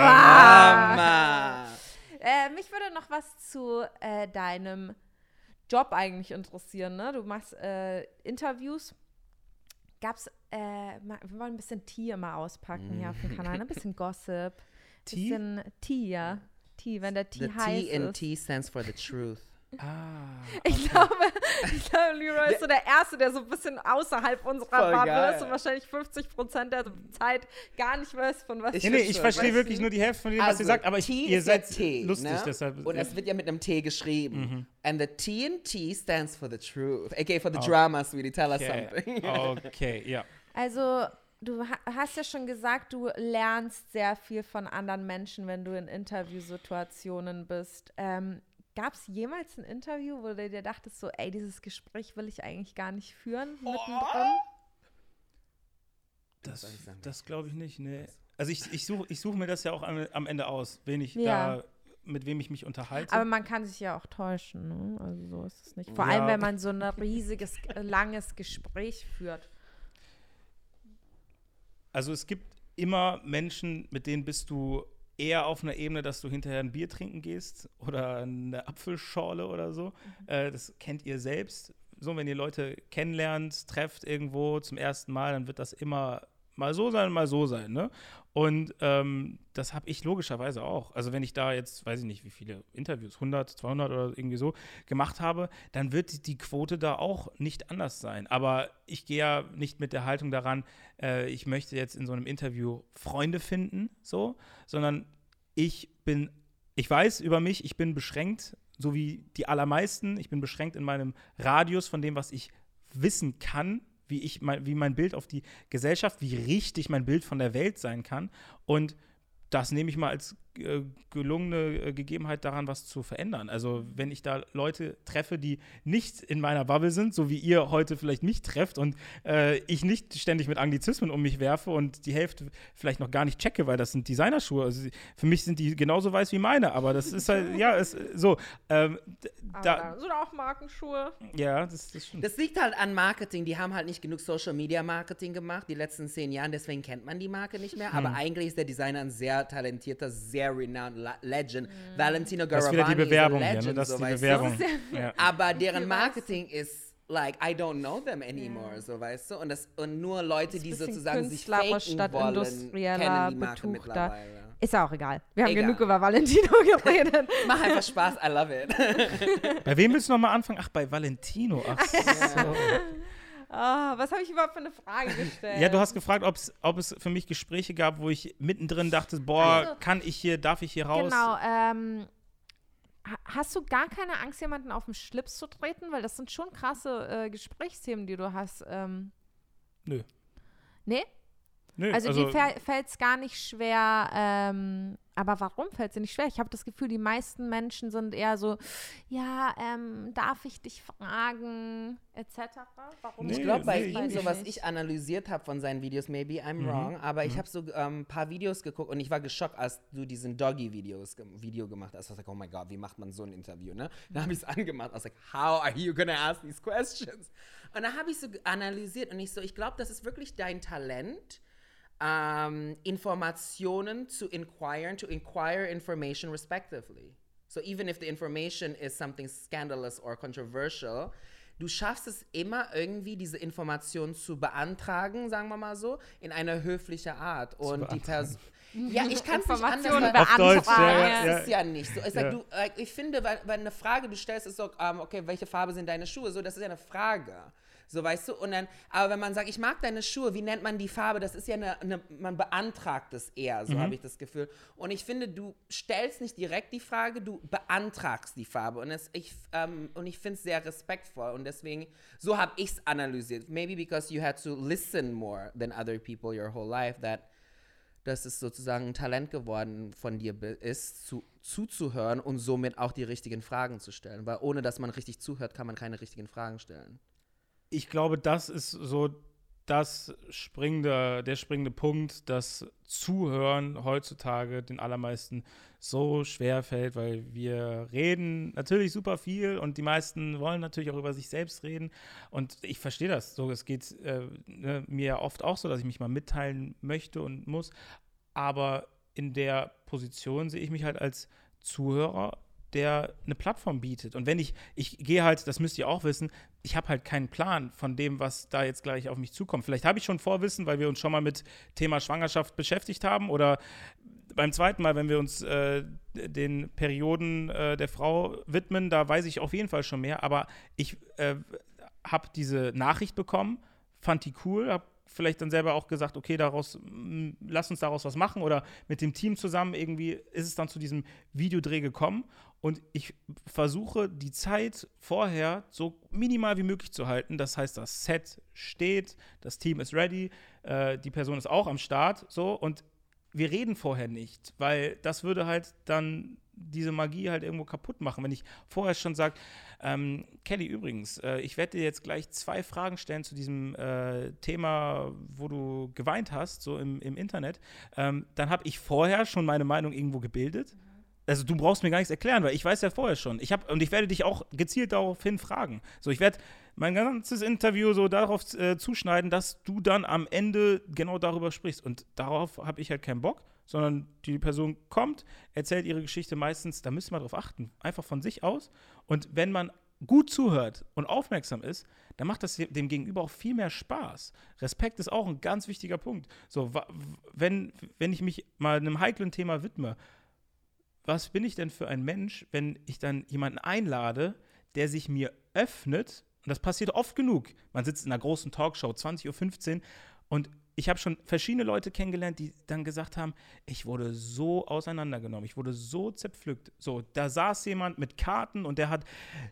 Speaker 1: mal. Äh, mich würde noch was zu äh, deinem Job eigentlich interessieren. Ne? Du machst äh, Interviews. Gab's, äh, mal, wir wollen ein bisschen Tee immer auspacken hier auf dem Kanal, ne? ein bisschen Gossip.
Speaker 4: Tee?
Speaker 1: Bisschen Tee, ja. Tee, wenn der Tee
Speaker 3: The
Speaker 1: heiß
Speaker 3: T in. T stands for the truth.
Speaker 4: Ah.
Speaker 1: Ich glaube, ich glaube, Leroy ist so der Erste, der so ein bisschen außerhalb unserer
Speaker 3: Voll
Speaker 1: Bubble
Speaker 3: geil.
Speaker 1: ist und wahrscheinlich 50 Prozent der Zeit gar nicht weiß, von was
Speaker 3: Ich
Speaker 4: Nee, ich verstehe wirklich nur die Hälfte von dem, was ihr sagt, aber ich,
Speaker 3: T
Speaker 4: ihr seid
Speaker 3: T,
Speaker 4: lustig,
Speaker 3: ne?
Speaker 4: deshalb.
Speaker 3: Und es wird ja mit einem T geschrieben.
Speaker 4: Mhm.
Speaker 3: And the T in T stands for the truth. Okay, for the drama, sweetie. Tell us
Speaker 4: okay.
Speaker 3: something.
Speaker 4: okay, ja.
Speaker 1: Also, du ha hast ja schon gesagt, du lernst sehr viel von anderen Menschen, wenn du in Interviewsituationen bist. Ähm, Gab es jemals ein Interview, wo du dir dachtest, so, ey, dieses Gespräch will ich eigentlich gar nicht führen, mittendrin?
Speaker 4: Das, das glaube ich nicht, nee. Also ich, ich suche ich such mir das ja auch am, am Ende aus, wen ich
Speaker 1: Ja.
Speaker 4: da, mit wem ich mich unterhalte.
Speaker 1: Aber man kann sich ja auch täuschen, ne? Also so ist es nicht. Vor
Speaker 4: Ja.
Speaker 1: allem, wenn man so ein riesiges, äh, langes Gespräch führt.
Speaker 4: Also es gibt immer Menschen, mit denen bist du eher auf einer Ebene, dass du hinterher ein Bier trinken gehst oder eine Apfelschorle oder so. Äh, das kennt ihr selbst. So, wenn ihr Leute kennenlernt, trefft irgendwo zum ersten Mal, dann wird das immer mal so sein, mal so sein. Ne? Und ähm, das habe ich logischerweise auch. Also wenn ich da jetzt, weiß ich nicht, wie viele Interviews, 100, 200 oder irgendwie so gemacht habe, dann wird die- Quote da auch nicht anders sein. Aber ich gehe ja nicht mit der Haltung daran, äh, ich möchte jetzt in so einem Interview Freunde finden, so, sondern ich bin, ich weiß über mich, ich bin beschränkt, so wie die allermeisten. Ich bin beschränkt in meinem Radius von dem, was ich wissen kann, wie ich mein, wie mein Bild auf die Gesellschaft, wie richtig mein Bild von der Welt sein kann. Und das nehme ich mal als äh, gelungene äh, Gegebenheit daran, was zu verändern. Also wenn ich da Leute treffe, die nicht in meiner Bubble sind, so wie ihr heute vielleicht mich trefft und äh, ich nicht ständig mit Anglizismen um mich werfe und die Hälfte vielleicht noch gar nicht checke, weil das sind Designerschuhe. Also für mich sind die genauso weiß wie meine, aber das ist halt, ja, ist so. Ähm, da,
Speaker 1: sind auch Markenschuhe.
Speaker 4: ja, das, das stimmt.
Speaker 3: Das liegt halt an Marketing. Die haben halt nicht genug Social Media Marketing gemacht die letzten zehn Jahre, deswegen kennt man die Marke nicht mehr.
Speaker 4: Hm.
Speaker 3: Aber eigentlich ist der Designer ein sehr talentierter, sehr renowned La Legend. Valentino
Speaker 4: Das ist
Speaker 3: Garavani
Speaker 4: wieder die Bewerbung
Speaker 3: is a
Speaker 4: hier,
Speaker 3: legend,
Speaker 4: ne? Das
Speaker 3: so
Speaker 4: ist die
Speaker 3: weißt du?
Speaker 4: Bewerbung. Ja.
Speaker 3: Aber deren? Marketing ist like I don't know them anymore, so weißt du. Und das und nur Leute, die sozusagen sich faken
Speaker 1: statt
Speaker 3: wollen,
Speaker 1: industrieller
Speaker 3: kennen die Marke
Speaker 1: da.
Speaker 3: mittlerweile.
Speaker 1: Ist ja auch egal. Wir haben
Speaker 3: Egal.
Speaker 1: genug über Valentino geredet.
Speaker 3: Macht einfach Spaß, I love it.
Speaker 4: Bei wem willst du nochmal anfangen? Ach, bei Valentino. Ach so.
Speaker 1: Ah, was habe ich überhaupt für eine Frage gestellt?
Speaker 4: Ja, du hast gefragt, ob es für mich Gespräche gab, wo ich mittendrin dachte, boah,
Speaker 1: Also-
Speaker 4: kann ich hier, darf ich hier raus?
Speaker 1: Genau. Ähm, ha- hast du gar keine Angst, jemanden auf den Schlips zu treten? Weil das sind schon krasse äh, Gesprächsthemen, die du hast. Ähm,
Speaker 4: Nö.
Speaker 1: nee?
Speaker 4: Nö,
Speaker 1: Also, dir fällt es gar nicht schwer. Ähm, aber warum fällt es dir nicht schwer? Ich habe das Gefühl, die meisten Menschen sind eher so, ja, ähm, darf ich dich fragen, etc. Warum?
Speaker 4: Nee,
Speaker 3: Ich glaube, bei
Speaker 4: nee,
Speaker 3: ihm, so
Speaker 1: ich
Speaker 3: was ich analysiert habe von seinen Videos, maybe I'm
Speaker 4: Mhm.
Speaker 3: wrong, aber ich habe so ein paar Videos geguckt und ich war geschockt, als du diesen Doggy-Videos Video gemacht hast. Ich was like, oh my God, wie macht man so ein Interview, ne? Dann habe ich es angemacht. I was like, how are you gonna ask these questions? Und dann habe ich so analysiert und ich so, ich glaube, das ist wirklich dein Talent, ähm, Informationen zu inquiren, to inquire information respectively. So even if the information is something scandalous or controversial, du schaffst es immer irgendwie, diese Informationen zu beantragen, sagen wir mal so, in einer höflichen Art. Und die Person. Ja, ich kann es nicht anders.
Speaker 4: Auf Deutsch,
Speaker 1: beantragen.
Speaker 4: ja, ja,
Speaker 3: das ist ja nicht so. Ich, sag,
Speaker 4: Ja.
Speaker 3: du, äh, ich finde, weil eine Frage du stellst, ist so, ähm, okay, welche Farbe sind deine Schuhe? So, das ist ja eine Frage. So, weißt du? Und dann, aber wenn man sagt, ich mag deine Schuhe, wie nennt man die Farbe? Das ist ja eine, eine man beantragt es eher, so habe ich das Gefühl. Und ich finde, du stellst nicht direkt die Frage, du beantragst die Farbe. Und, es, ich, ähm, und ich finde es sehr respektvoll. Und deswegen, so habe ich es analysiert. Maybe because you had to listen more than other people your whole life, that dass es sozusagen ein Talent geworden von dir ist, zu, zuzuhören und somit auch die richtigen Fragen zu stellen. Weil ohne dass man richtig zuhört, kann man keine richtigen Fragen stellen.
Speaker 4: Ich glaube, das ist so das springende, der springende Punkt, dass Zuhören heutzutage den allermeisten so schwer fällt, weil wir reden natürlich super viel und die meisten wollen natürlich auch über sich selbst reden. Und ich verstehe das. So, es geht äh, ne, mir oft auch so, dass ich mich mal mitteilen möchte und muss. Aber in der Position sehe ich mich halt als Zuhörer, der eine Plattform bietet. Und wenn ich, ich gehe halt, das müsst ihr auch wissen, ich habe halt keinen Plan von dem, was da jetzt gleich auf mich zukommt. Vielleicht habe ich schon Vorwissen, weil wir uns schon mal mit Thema Schwangerschaft beschäftigt haben oder beim zweiten Mal, wenn wir uns äh, den Perioden äh, der Frau widmen, da weiß ich auf jeden Fall schon mehr. Aber ich äh, habe diese Nachricht bekommen, fand die cool, habe vielleicht dann selber auch gesagt, okay, daraus, lass uns daraus was machen oder mit dem Team zusammen irgendwie ist es dann zu diesem Videodreh gekommen und ich versuche die Zeit vorher so minimal wie möglich zu halten. Das heißt, das Set steht, das Team ist ready, äh, die Person ist auch am Start, so und wir reden vorher nicht, weil das würde halt dann diese Magie halt irgendwo kaputt machen. Wenn ich vorher schon sage, ähm, Kelly, übrigens, äh, ich werde dir jetzt gleich zwei Fragen stellen zu diesem äh, Thema, wo du geweint hast, so im, im Internet, ähm, dann habe ich vorher schon meine Meinung irgendwo gebildet. Also du brauchst mir gar nichts erklären, weil ich weiß ja vorher schon. Ich habe und ich werde dich auch gezielt daraufhin fragen. So, ich werde mein ganzes Interview so darauf äh, zuschneiden, dass du dann am Ende genau darüber sprichst. Und darauf habe ich halt keinen Bock, sondern die Person kommt, erzählt ihre Geschichte meistens, da müsste man drauf achten, einfach von sich aus. Und wenn man gut zuhört und aufmerksam ist, dann macht das dem Gegenüber auch viel mehr Spaß. Respekt ist auch ein ganz wichtiger Punkt. So, wenn, wenn ich mich mal einem heiklen Thema widme, was bin ich denn für ein Mensch, wenn ich dann jemanden einlade, der sich mir öffnet? Und das passiert oft genug. Man sitzt in einer großen Talkshow, 20.15 Uhr, und ich habe schon verschiedene Leute kennengelernt, die dann gesagt haben, ich wurde so auseinandergenommen, ich wurde so zerpflückt. So, da saß jemand mit Karten und der hat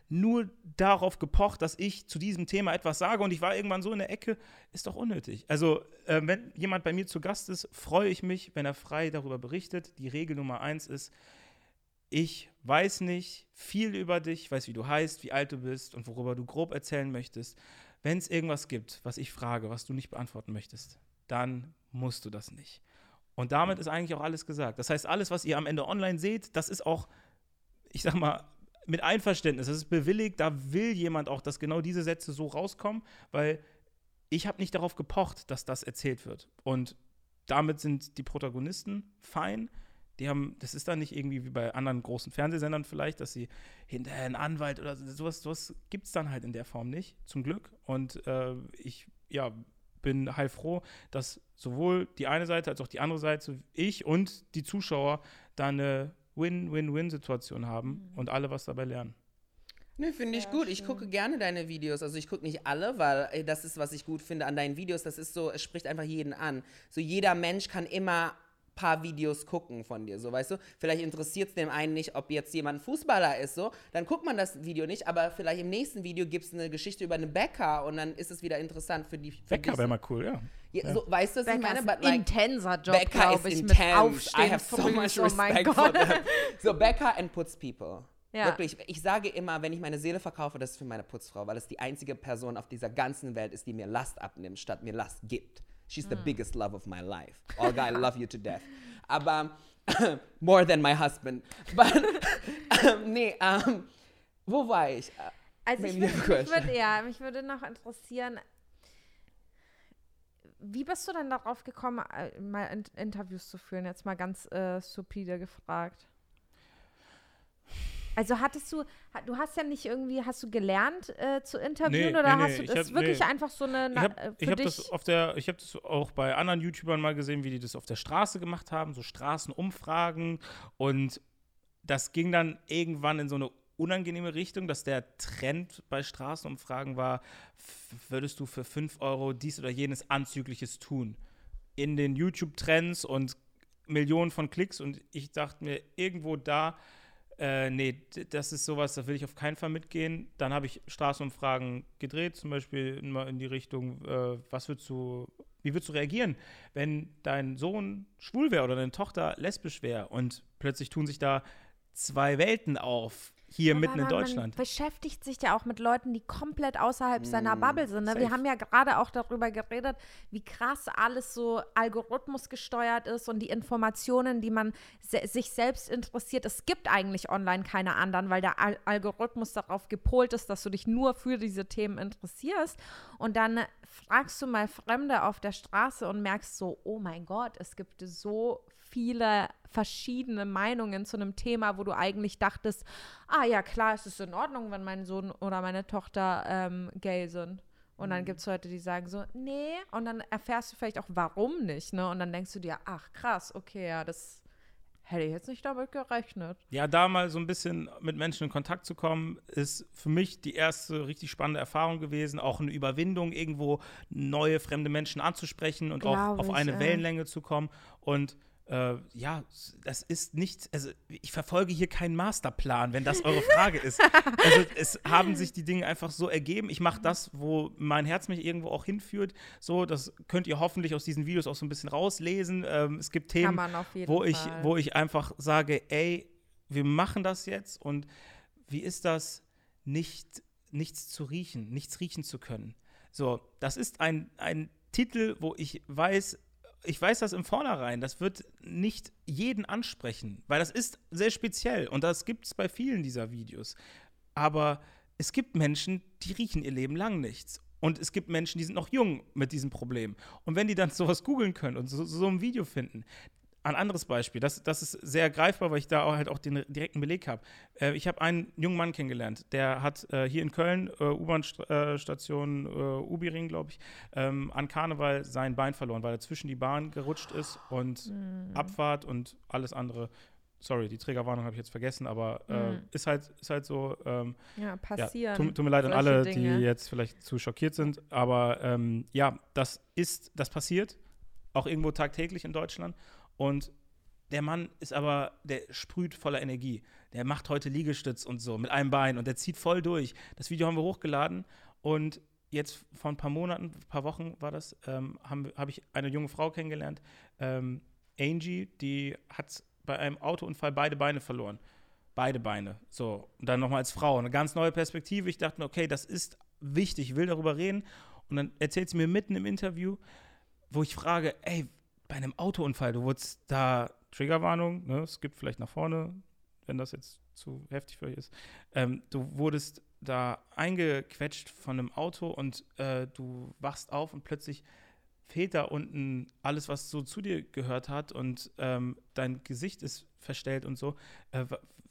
Speaker 4: nur darauf gepocht, dass ich zu diesem Thema etwas sage und ich war irgendwann so in der Ecke, ist doch unnötig. Also, äh, wenn jemand bei mir zu Gast ist, freue ich mich, wenn er frei darüber berichtet. Die Regel Nummer eins ist, ich weiß nicht viel über dich, ich weiß, wie du heißt, wie alt du bist und worüber du grob erzählen möchtest. Wenn es irgendwas gibt, was ich frage, was du nicht beantworten möchtest, dann musst du das nicht. Und damit ist eigentlich auch alles gesagt. Das heißt, alles, was ihr am Ende online seht, das ist auch, ich sag mal, mit Einverständnis, das ist bewilligt, da will jemand auch, dass genau diese Sätze so rauskommen, weil ich habe nicht darauf gepocht, dass das erzählt wird. Und damit sind die Protagonisten fein. Die haben, das ist dann nicht irgendwie wie bei anderen großen Fernsehsendern vielleicht, dass sie hinterher einen Anwalt oder sowas, sowas gibt es dann halt in der Form nicht, zum Glück. Und äh, ich, ja, bin heilfroh, dass sowohl die eine Seite als auch die andere Seite, ich und die Zuschauer, da eine Win-Win-Win-Situation haben und alle was dabei lernen.
Speaker 3: Ne, finde ich gut. Ich gucke gerne deine Videos. Also ich gucke nicht alle, weil ey, das ist, was ich gut finde an deinen Videos. Das ist so, es spricht einfach jeden an. So jeder Mensch kann immer paar Videos gucken von dir, so weißt du. Vielleicht interessiert es dem einen nicht, ob jetzt jemand Fußballer ist, so. Dann guckt man das Video nicht, aber vielleicht im nächsten Video gibt es eine Geschichte über einen Bäcker und dann ist es wieder interessant für die. Für
Speaker 4: Bäcker wäre mal cool, ja.
Speaker 3: Ja, so, weißt du, was ich
Speaker 1: Bäcker
Speaker 3: meine?
Speaker 1: ist
Speaker 3: But
Speaker 1: ein
Speaker 3: like,
Speaker 1: intenser Job,
Speaker 3: Bäcker
Speaker 1: glaube
Speaker 3: ist
Speaker 1: ich,
Speaker 3: intense.
Speaker 1: mit Aufstehen
Speaker 3: I have so much
Speaker 1: oh mein
Speaker 3: respect for
Speaker 1: Gott.
Speaker 3: them. So, Bäcker and puts people.
Speaker 1: Ja.
Speaker 3: Wirklich, ich sage immer, wenn ich meine Seele verkaufe, das ist für meine Putzfrau, weil es die einzige Person auf dieser ganzen Welt ist, die mir Last abnimmt, statt mir Last gibt. She's the biggest love of my life. Olga, I love you to death. Aber more than my husband. But, nee, ähm, wo war ich? Äh,
Speaker 1: Also ich
Speaker 3: Maybe
Speaker 1: würde,
Speaker 3: a
Speaker 1: mich
Speaker 3: question.
Speaker 1: würde, ja, mich würde noch interessieren, wie bist du denn darauf gekommen, äh, mal In Interviews zu führen? Jetzt mal ganz äh, stupide gefragt. Also hattest du, du hast ja nicht irgendwie, hast du gelernt äh, zu interviewen
Speaker 4: Nee,
Speaker 1: oder
Speaker 4: nee,
Speaker 1: hast du das
Speaker 4: hab-
Speaker 1: wirklich
Speaker 4: nee.
Speaker 1: einfach so eine,
Speaker 4: Ich
Speaker 1: na,
Speaker 4: habe
Speaker 1: äh,
Speaker 4: ich
Speaker 1: für
Speaker 4: hab das auf der, ich habe das auch bei anderen YouTubern mal gesehen, wie die das auf der Straße gemacht haben, so Straßenumfragen und das ging dann irgendwann in so eine unangenehme Richtung, dass der Trend bei Straßenumfragen war, würdest du für 5 Euro dies oder jenes Anzügliches tun? In den YouTube-Trends und Millionen von Klicks und ich dachte mir, irgendwo da, äh, nee, das ist sowas, da will ich auf keinen Fall mitgehen. Dann habe ich Straßenumfragen gedreht, zum Beispiel immer in die Richtung, äh, was würdest du Wie würdest du reagieren, wenn dein Sohn schwul wäre oder deine Tochter lesbisch wäre und plötzlich tun sich da zwei Welten auf? Hier
Speaker 1: Aber
Speaker 4: mitten in
Speaker 1: man-
Speaker 4: Deutschland.
Speaker 1: Man beschäftigt sich ja auch mit Leuten, die komplett außerhalb seiner
Speaker 3: Mm,
Speaker 1: Bubble sind. Ne? Wir haben ja gerade auch darüber geredet, wie krass alles so Algorithmus gesteuert ist und die Informationen, die man se sich selbst interessiert. Es gibt eigentlich online keine anderen, weil der Al Algorithmus darauf gepolt ist, dass du dich nur für diese Themen interessierst. Und dann fragst du mal Fremde auf der Straße und merkst so, oh mein Gott, es gibt so viele verschiedene Meinungen zu einem Thema, wo du eigentlich dachtest, ah ja, klar, es ist in Ordnung, wenn mein Sohn oder meine Tochter ähm, gay sind. Und dann gibt es Leute, die sagen so, nee, und dann erfährst du vielleicht auch, warum nicht, ne? Und dann denkst du dir, ach krass, okay, ja, das hätte ich jetzt nicht damit gerechnet.
Speaker 4: Ja, da mal so ein bisschen mit Menschen in Kontakt zu kommen, ist für mich die erste richtig spannende Erfahrung gewesen. Auch eine Überwindung, irgendwo neue fremde Menschen anzusprechen und auch
Speaker 1: Glaub
Speaker 4: auf
Speaker 1: ich,
Speaker 4: eine
Speaker 1: ja.
Speaker 4: Wellenlänge zu kommen. Und äh, ja, das ist nicht, also ich verfolge hier keinen Masterplan, wenn das eure Frage ist. Also es haben sich die Dinge einfach so ergeben. Ich mache das, wo mein Herz mich irgendwo auch hinführt. So, das könnt ihr hoffentlich aus diesen Videos auch so ein bisschen rauslesen. Ähm, es gibt Themen, wo ich,
Speaker 1: Fall.
Speaker 4: wo ich einfach sage, ey, wir machen das jetzt und wie ist das, nicht, nichts zu riechen, nichts riechen zu können? So, das ist ein, ein Titel, wo ich weiß, ich weiß das im Vornherein, das wird nicht jeden ansprechen, weil das ist sehr speziell und das gibt es bei vielen dieser Videos. Aber es gibt Menschen, die riechen ihr Leben lang nichts. Und es gibt Menschen, die sind noch jung mit diesem Problem. Und wenn die dann sowas googeln können und so, so ein Video finden, ein anderes Beispiel, das, das ist sehr greifbar, weil ich da auch halt auch den direkten Beleg habe. Äh, ich habe einen jungen Mann kennengelernt, der hat äh, hier in Köln, äh, U-Bahn-Station äh, Ubiring, glaube ich, ähm, an Karneval sein Bein verloren, weil er zwischen die Bahn gerutscht ist und Abfahrt und alles andere. Sorry, die Trägerwarnung habe ich jetzt vergessen, aber äh,
Speaker 1: Mhm.
Speaker 4: ist, halt, ist halt so. Ähm,
Speaker 1: ja,
Speaker 4: ja,
Speaker 1: passieren.
Speaker 4: tut, tut mir leid an alle,
Speaker 1: Dinge.
Speaker 4: die jetzt vielleicht zu schockiert sind, aber ähm, ja, das ist, das passiert auch irgendwo tagtäglich in Deutschland und der Mann ist aber, der sprüht voller Energie. Der macht heute Liegestütz und so mit einem Bein und der zieht voll durch. Das Video haben wir hochgeladen und jetzt vor ein paar Monaten, ein paar Wochen war das, ähm, habe hab ich eine junge Frau kennengelernt, ähm, Angie, die hat bei einem Autounfall beide Beine verloren. Beide Beine. So. Und dann nochmal als Frau. Eine ganz neue Perspektive. Ich dachte mir, okay, das ist wichtig, ich will darüber reden. Und dann erzählt sie mir mitten im Interview, wo ich frage, ey, bei einem Autounfall, du wurdest da, Triggerwarnung, ne, es gibt vielleicht nach vorne, wenn das jetzt zu heftig für euch ist, ähm, du wurdest da eingequetscht von einem Auto und äh, du wachst auf und plötzlich fehlt da unten alles, was so zu dir gehört hat und ähm, dein Gesicht ist verstellt und so. Äh,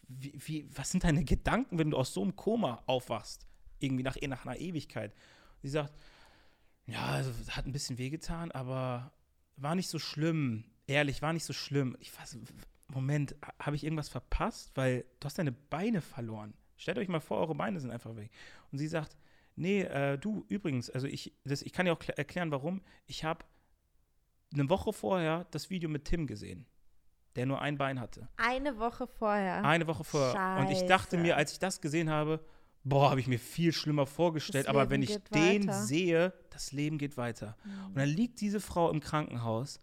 Speaker 4: wie, wie, was sind deine Gedanken, wenn du aus so einem Koma aufwachst? Irgendwie nach, nach einer Ewigkeit. Sie sagt, ja, also, hat ein bisschen wehgetan, aber war nicht so schlimm. Ehrlich, war nicht so schlimm. Ich weiß, Moment, habe ich irgendwas verpasst? Weil du hast deine Beine verloren. Stellt euch mal vor, eure Beine sind einfach weg. Und sie sagt, nee, äh, du, übrigens, also ich, das, ich kann dir auch kl- erklären, warum. Ich habe eine Woche vorher das Video mit Tim gesehen, der nur ein Bein hatte.
Speaker 1: Eine Woche vorher.
Speaker 4: Eine Woche vorher. Und ich dachte
Speaker 1: Scheiße.
Speaker 4: mir, als ich das gesehen habe, boah, habe ich mir viel schlimmer vorgestellt. Aber wenn ich den
Speaker 1: weiter.
Speaker 4: sehe, das Leben geht weiter.
Speaker 1: Mhm.
Speaker 4: Und dann liegt diese Frau im Krankenhaus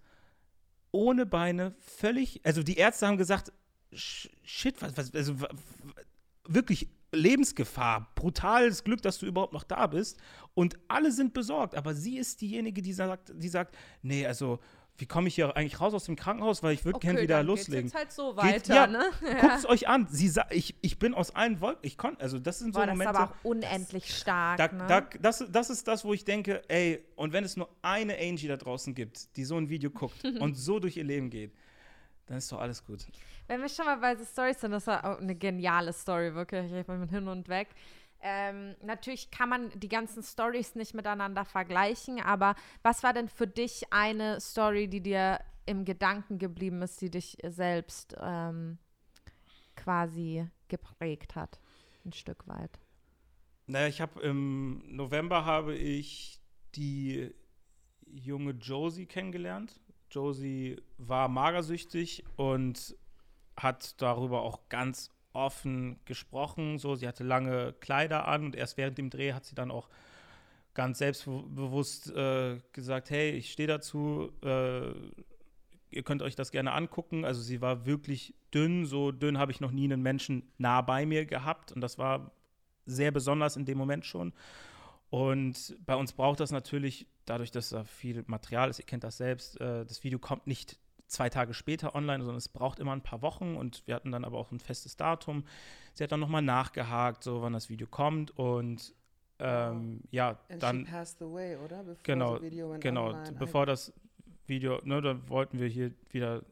Speaker 4: ohne Beine, völlig, also die Ärzte haben gesagt, sh- shit, was, was, also wirklich Lebensgefahr, brutales Glück, dass du überhaupt noch da bist. Und alle sind besorgt, aber sie ist diejenige, die sagt, die sagt, nee, also wie komme ich hier eigentlich raus aus dem Krankenhaus, weil ich würde gern wieder
Speaker 1: dann geht's
Speaker 4: loslegen.
Speaker 1: Jetzt halt so
Speaker 4: Geht-
Speaker 1: weiter,
Speaker 4: ja,
Speaker 1: ne?
Speaker 4: Guckt es euch an. Sie ich, ich bin aus allen Wolken. Ich konnte, also das sind so
Speaker 1: Boah, das ist
Speaker 4: Momente.
Speaker 1: aber auch unendlich stark,
Speaker 4: da,
Speaker 1: ne?
Speaker 4: da, das, das ist das, wo ich denke, ey, und wenn es nur eine Angie da draußen gibt, die so ein Video guckt und so durch ihr Leben geht, dann ist doch alles gut.
Speaker 1: Wenn wir schon mal bei The Stories sind, das war auch eine geniale Story, wirklich. Ich bin hin und weg. Ähm, natürlich kann man die ganzen Stories nicht miteinander vergleichen, aber was war denn für dich eine Story, die dir im Gedanken geblieben ist, die dich selbst ähm, quasi geprägt hat? Ein Stück weit.
Speaker 4: Naja, ich habe im November habe ich die junge Josie kennengelernt. Josie war magersüchtig und hat darüber auch ganz offen gesprochen. So, sie hatte lange Kleider an und erst während dem Dreh hat sie dann auch ganz selbstbewusst äh, gesagt, hey, ich stehe dazu, äh, ihr könnt euch das gerne angucken. Also sie war wirklich dünn, so dünn habe ich noch nie einen Menschen nah bei mir gehabt und das war sehr besonders in dem Moment schon. Und bei uns braucht das natürlich, dadurch, dass da viel Material ist, ihr kennt das selbst, äh, das Video kommt nicht zwei Tage später online, sondern es braucht immer ein paar Wochen und wir hatten dann aber auch ein festes Datum. Sie hat dann nochmal nachgehakt, so wann das Video kommt und ähm, ja,
Speaker 3: And
Speaker 4: dann
Speaker 3: she passed away,
Speaker 4: genau,
Speaker 3: the video went
Speaker 4: genau,
Speaker 3: online.
Speaker 4: bevor das Video, ne, da wollten wir hier wieder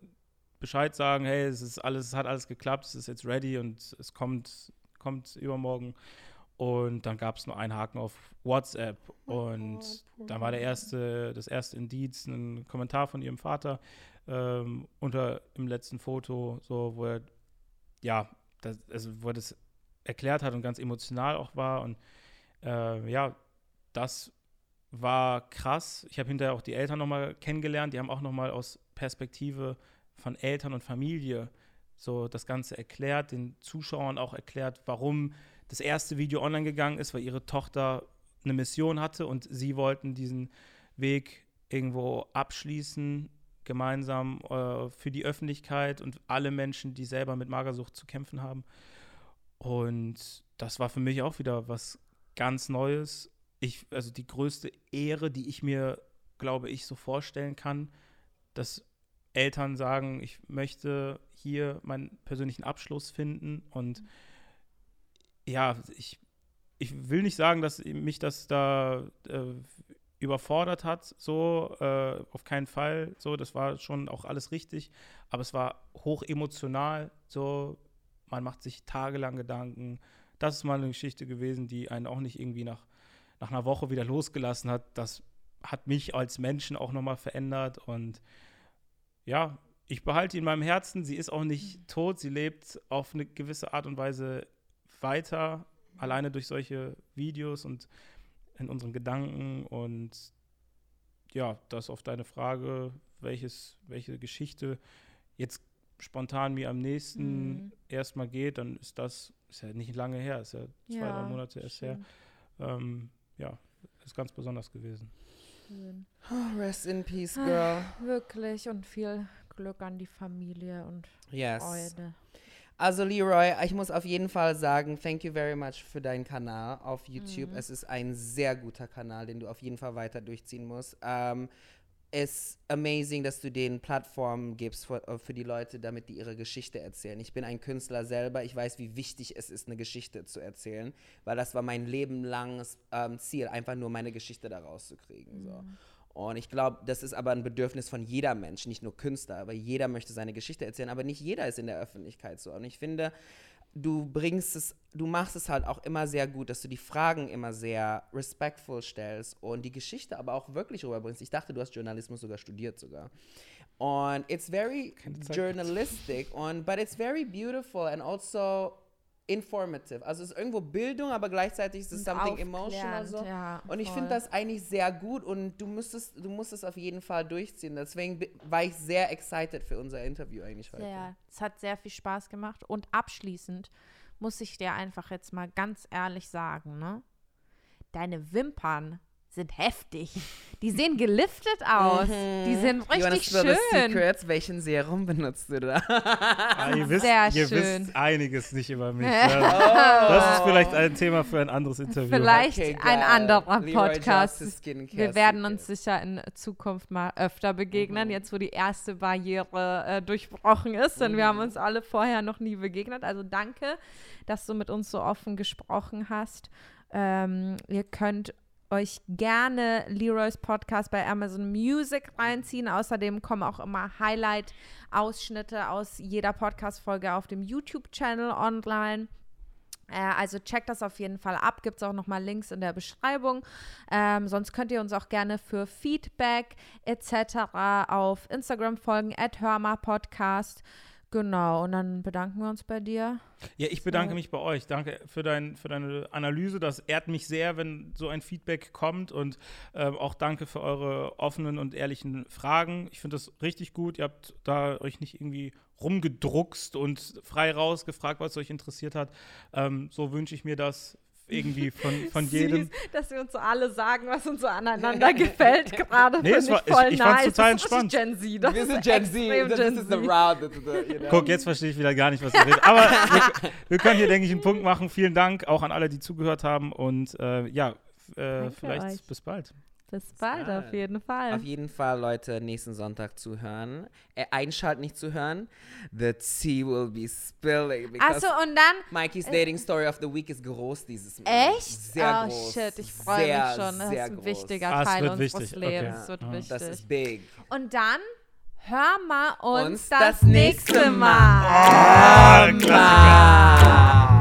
Speaker 4: Bescheid sagen, hey, es ist alles, es hat alles geklappt, es ist jetzt ready und es kommt, kommt übermorgen. Und dann gab es nur einen Haken auf WhatsApp. Und dann war der erste, das erste Indiz ein Kommentar von ihrem Vater ähm, unter im letzten Foto, so wo er ja, das, also wo er das erklärt hat und ganz emotional auch war. Und äh, ja, das war krass. Ich habe hinterher auch die Eltern nochmal kennengelernt. Die haben auch nochmal aus Perspektive von Eltern und Familie so das Ganze erklärt, den Zuschauern auch erklärt, warum das erste Video online gegangen ist, weil ihre Tochter eine Mission hatte und sie wollten diesen Weg irgendwo abschließen, gemeinsam äh, für die Öffentlichkeit und alle Menschen, die selber mit Magersucht zu kämpfen haben. Und das war für mich auch wieder was ganz Neues. Ich, also die größte Ehre, die ich mir, glaube ich, so vorstellen kann, dass Eltern sagen, ich möchte hier meinen persönlichen Abschluss finden und ja, ich, ich will nicht sagen, dass mich das da äh, überfordert hat, so, äh, auf keinen Fall, so, das war schon auch alles richtig, aber es war hoch emotional, so, man macht sich tagelang Gedanken, das ist mal eine Geschichte gewesen, die einen auch nicht irgendwie nach, nach einer Woche wieder losgelassen hat, das hat mich als Menschen auch nochmal verändert und ja, ich behalte sie in meinem Herzen, sie ist auch nicht tot, sie lebt auf eine gewisse Art und Weise weiter, alleine durch solche Videos und in unseren Gedanken. Und ja, das auf deine Frage, welches, welche Geschichte jetzt spontan mir am nächsten
Speaker 1: Mhm.
Speaker 4: erstmal geht, dann ist das, ist ja nicht lange her, ist ja zwei,
Speaker 1: Ja,
Speaker 4: drei Monate erst her.
Speaker 1: Schön,
Speaker 4: Ähm, ja, ist ganz besonders gewesen.
Speaker 1: schön.
Speaker 3: Oh, rest in peace, girl.
Speaker 1: Wirklich und viel Glück an die Familie und
Speaker 3: Yes.
Speaker 1: Freude.
Speaker 3: Also Leroy, ich muss auf jeden Fall sagen, thank you very much für deinen Kanal auf YouTube.
Speaker 1: Mhm.
Speaker 3: Es ist ein sehr guter Kanal, den du auf jeden Fall weiter durchziehen musst. Ähm, es ist amazing, dass du den Plattformen gibst für, äh, für die Leute, damit die ihre Geschichte erzählen. Ich bin ein Künstler selber. Ich weiß, wie wichtig es ist, eine Geschichte zu erzählen, weil das war mein Leben langes ähm, Ziel, einfach nur meine Geschichte daraus zu kriegen. So. Und ich glaube, das ist aber ein Bedürfnis von jeder Mensch, nicht nur Künstler, aber jeder möchte seine Geschichte erzählen, aber nicht jeder ist in der Öffentlichkeit so. Und ich finde, du bringst es, du machst es halt auch immer sehr gut, dass du die Fragen immer sehr respectful stellst und die Geschichte aber auch wirklich rüberbringst. Ich dachte, du hast Journalismus sogar studiert sogar. Und it's very journalistic und but it's very beautiful and also informative. Also es ist irgendwo Bildung, aber gleichzeitig ist es something emotional so.
Speaker 1: Ja,
Speaker 3: Und ich finde das eigentlich sehr gut und du müsstest, du musst es auf jeden Fall durchziehen. Deswegen war ich sehr excited für unser Interview eigentlich heute.
Speaker 1: Sehr. Es hat sehr viel Spaß gemacht. Und abschließend muss ich dir einfach jetzt mal ganz ehrlich sagen, ne? Deine Wimpern sind heftig. Die sehen geliftet aus. Die sind richtig
Speaker 3: the
Speaker 1: schön.
Speaker 3: secrets? Welchen Serum benutzt du da?
Speaker 4: Ah, ihr wisst,
Speaker 1: Sehr
Speaker 4: ihr
Speaker 1: schön.
Speaker 4: wisst einiges nicht über mich. Ja. Das ist vielleicht ein Thema für ein anderes Interview.
Speaker 1: Vielleicht
Speaker 3: Okay,
Speaker 1: ein anderer Podcast. Wir werden uns sicher in Zukunft mal öfter begegnen,
Speaker 3: Mhm.
Speaker 1: jetzt wo die erste Barriere äh, durchbrochen ist. Denn wir haben
Speaker 3: Mhm.
Speaker 1: uns alle vorher noch nie begegnet. Also danke, dass du mit uns so offen gesprochen hast. Ähm, ihr könnt euch gerne Leroys Podcast bei Amazon Music reinziehen. Außerdem kommen auch immer Highlight-Ausschnitte aus jeder Podcast-Folge auf dem YouTube-Channel online. Äh, also checkt das auf jeden Fall ab. Gibt es auch nochmal Links in der Beschreibung. Ähm, sonst könnt ihr uns auch gerne für Feedback etc. auf Instagram folgen, at Podcast. Genau, und dann bedanken wir uns bei dir.
Speaker 4: Ja, ich bedanke
Speaker 1: So.
Speaker 4: mich bei euch. Danke für, dein, für deine Analyse. Das ehrt mich sehr, wenn so ein Feedback kommt. Und ähm, auch danke für eure offenen und ehrlichen Fragen. Ich finde das richtig gut. Ihr habt da euch nicht irgendwie rumgedruckst und frei rausgefragt, was euch interessiert hat. Ähm, so wünsche ich mir das irgendwie von, von
Speaker 1: Süß,
Speaker 4: jedem.
Speaker 1: dass wir uns so alle sagen, was uns so aneinander gefällt gerade.
Speaker 4: Nee,
Speaker 1: Nee,
Speaker 4: es
Speaker 1: ich
Speaker 4: war- ich-
Speaker 1: voll
Speaker 4: ich fand's
Speaker 1: nice.
Speaker 4: total
Speaker 1: das ist
Speaker 4: entspannt.
Speaker 1: Gen Z. Das
Speaker 3: Wir
Speaker 1: ist
Speaker 3: sind Gen Z.
Speaker 1: extrem
Speaker 3: This
Speaker 1: Gen
Speaker 3: is the route. you know.
Speaker 4: Guck, jetzt verstehe ich wieder gar nicht, was ihr redet. Aber wir, wir können hier, denke ich, einen Punkt machen. Vielen Dank auch an alle, die zugehört haben. Und äh, ja, äh, vielleicht
Speaker 1: euch.
Speaker 4: bis bald.
Speaker 1: Bis bald,
Speaker 3: bald.
Speaker 1: auf jeden Fall.
Speaker 3: Auf jeden Fall, Leute, nächsten Sonntag zuhören. Äh, einschalten, nicht zu hören. The tea will be spilling.
Speaker 1: Achso, und dann
Speaker 3: Mikey's Dating Story of the Week ist groß dieses Mal.
Speaker 1: Echt?
Speaker 3: Sehr
Speaker 1: oh
Speaker 3: groß.
Speaker 1: shit, ich freue mich schon. Das
Speaker 3: sehr
Speaker 1: ist ein
Speaker 3: groß.
Speaker 1: wichtiger
Speaker 4: Ah,
Speaker 1: Teil unseres
Speaker 4: wichtig, okay.
Speaker 1: Lebens. Es wird
Speaker 4: Ja.
Speaker 1: wichtig.
Speaker 3: Das ist big.
Speaker 1: Und dann hör mal uns,
Speaker 3: Uns
Speaker 1: das,
Speaker 3: das
Speaker 1: nächste
Speaker 3: nächste
Speaker 1: Mal.
Speaker 4: Ah, Klassiker.
Speaker 3: Ah.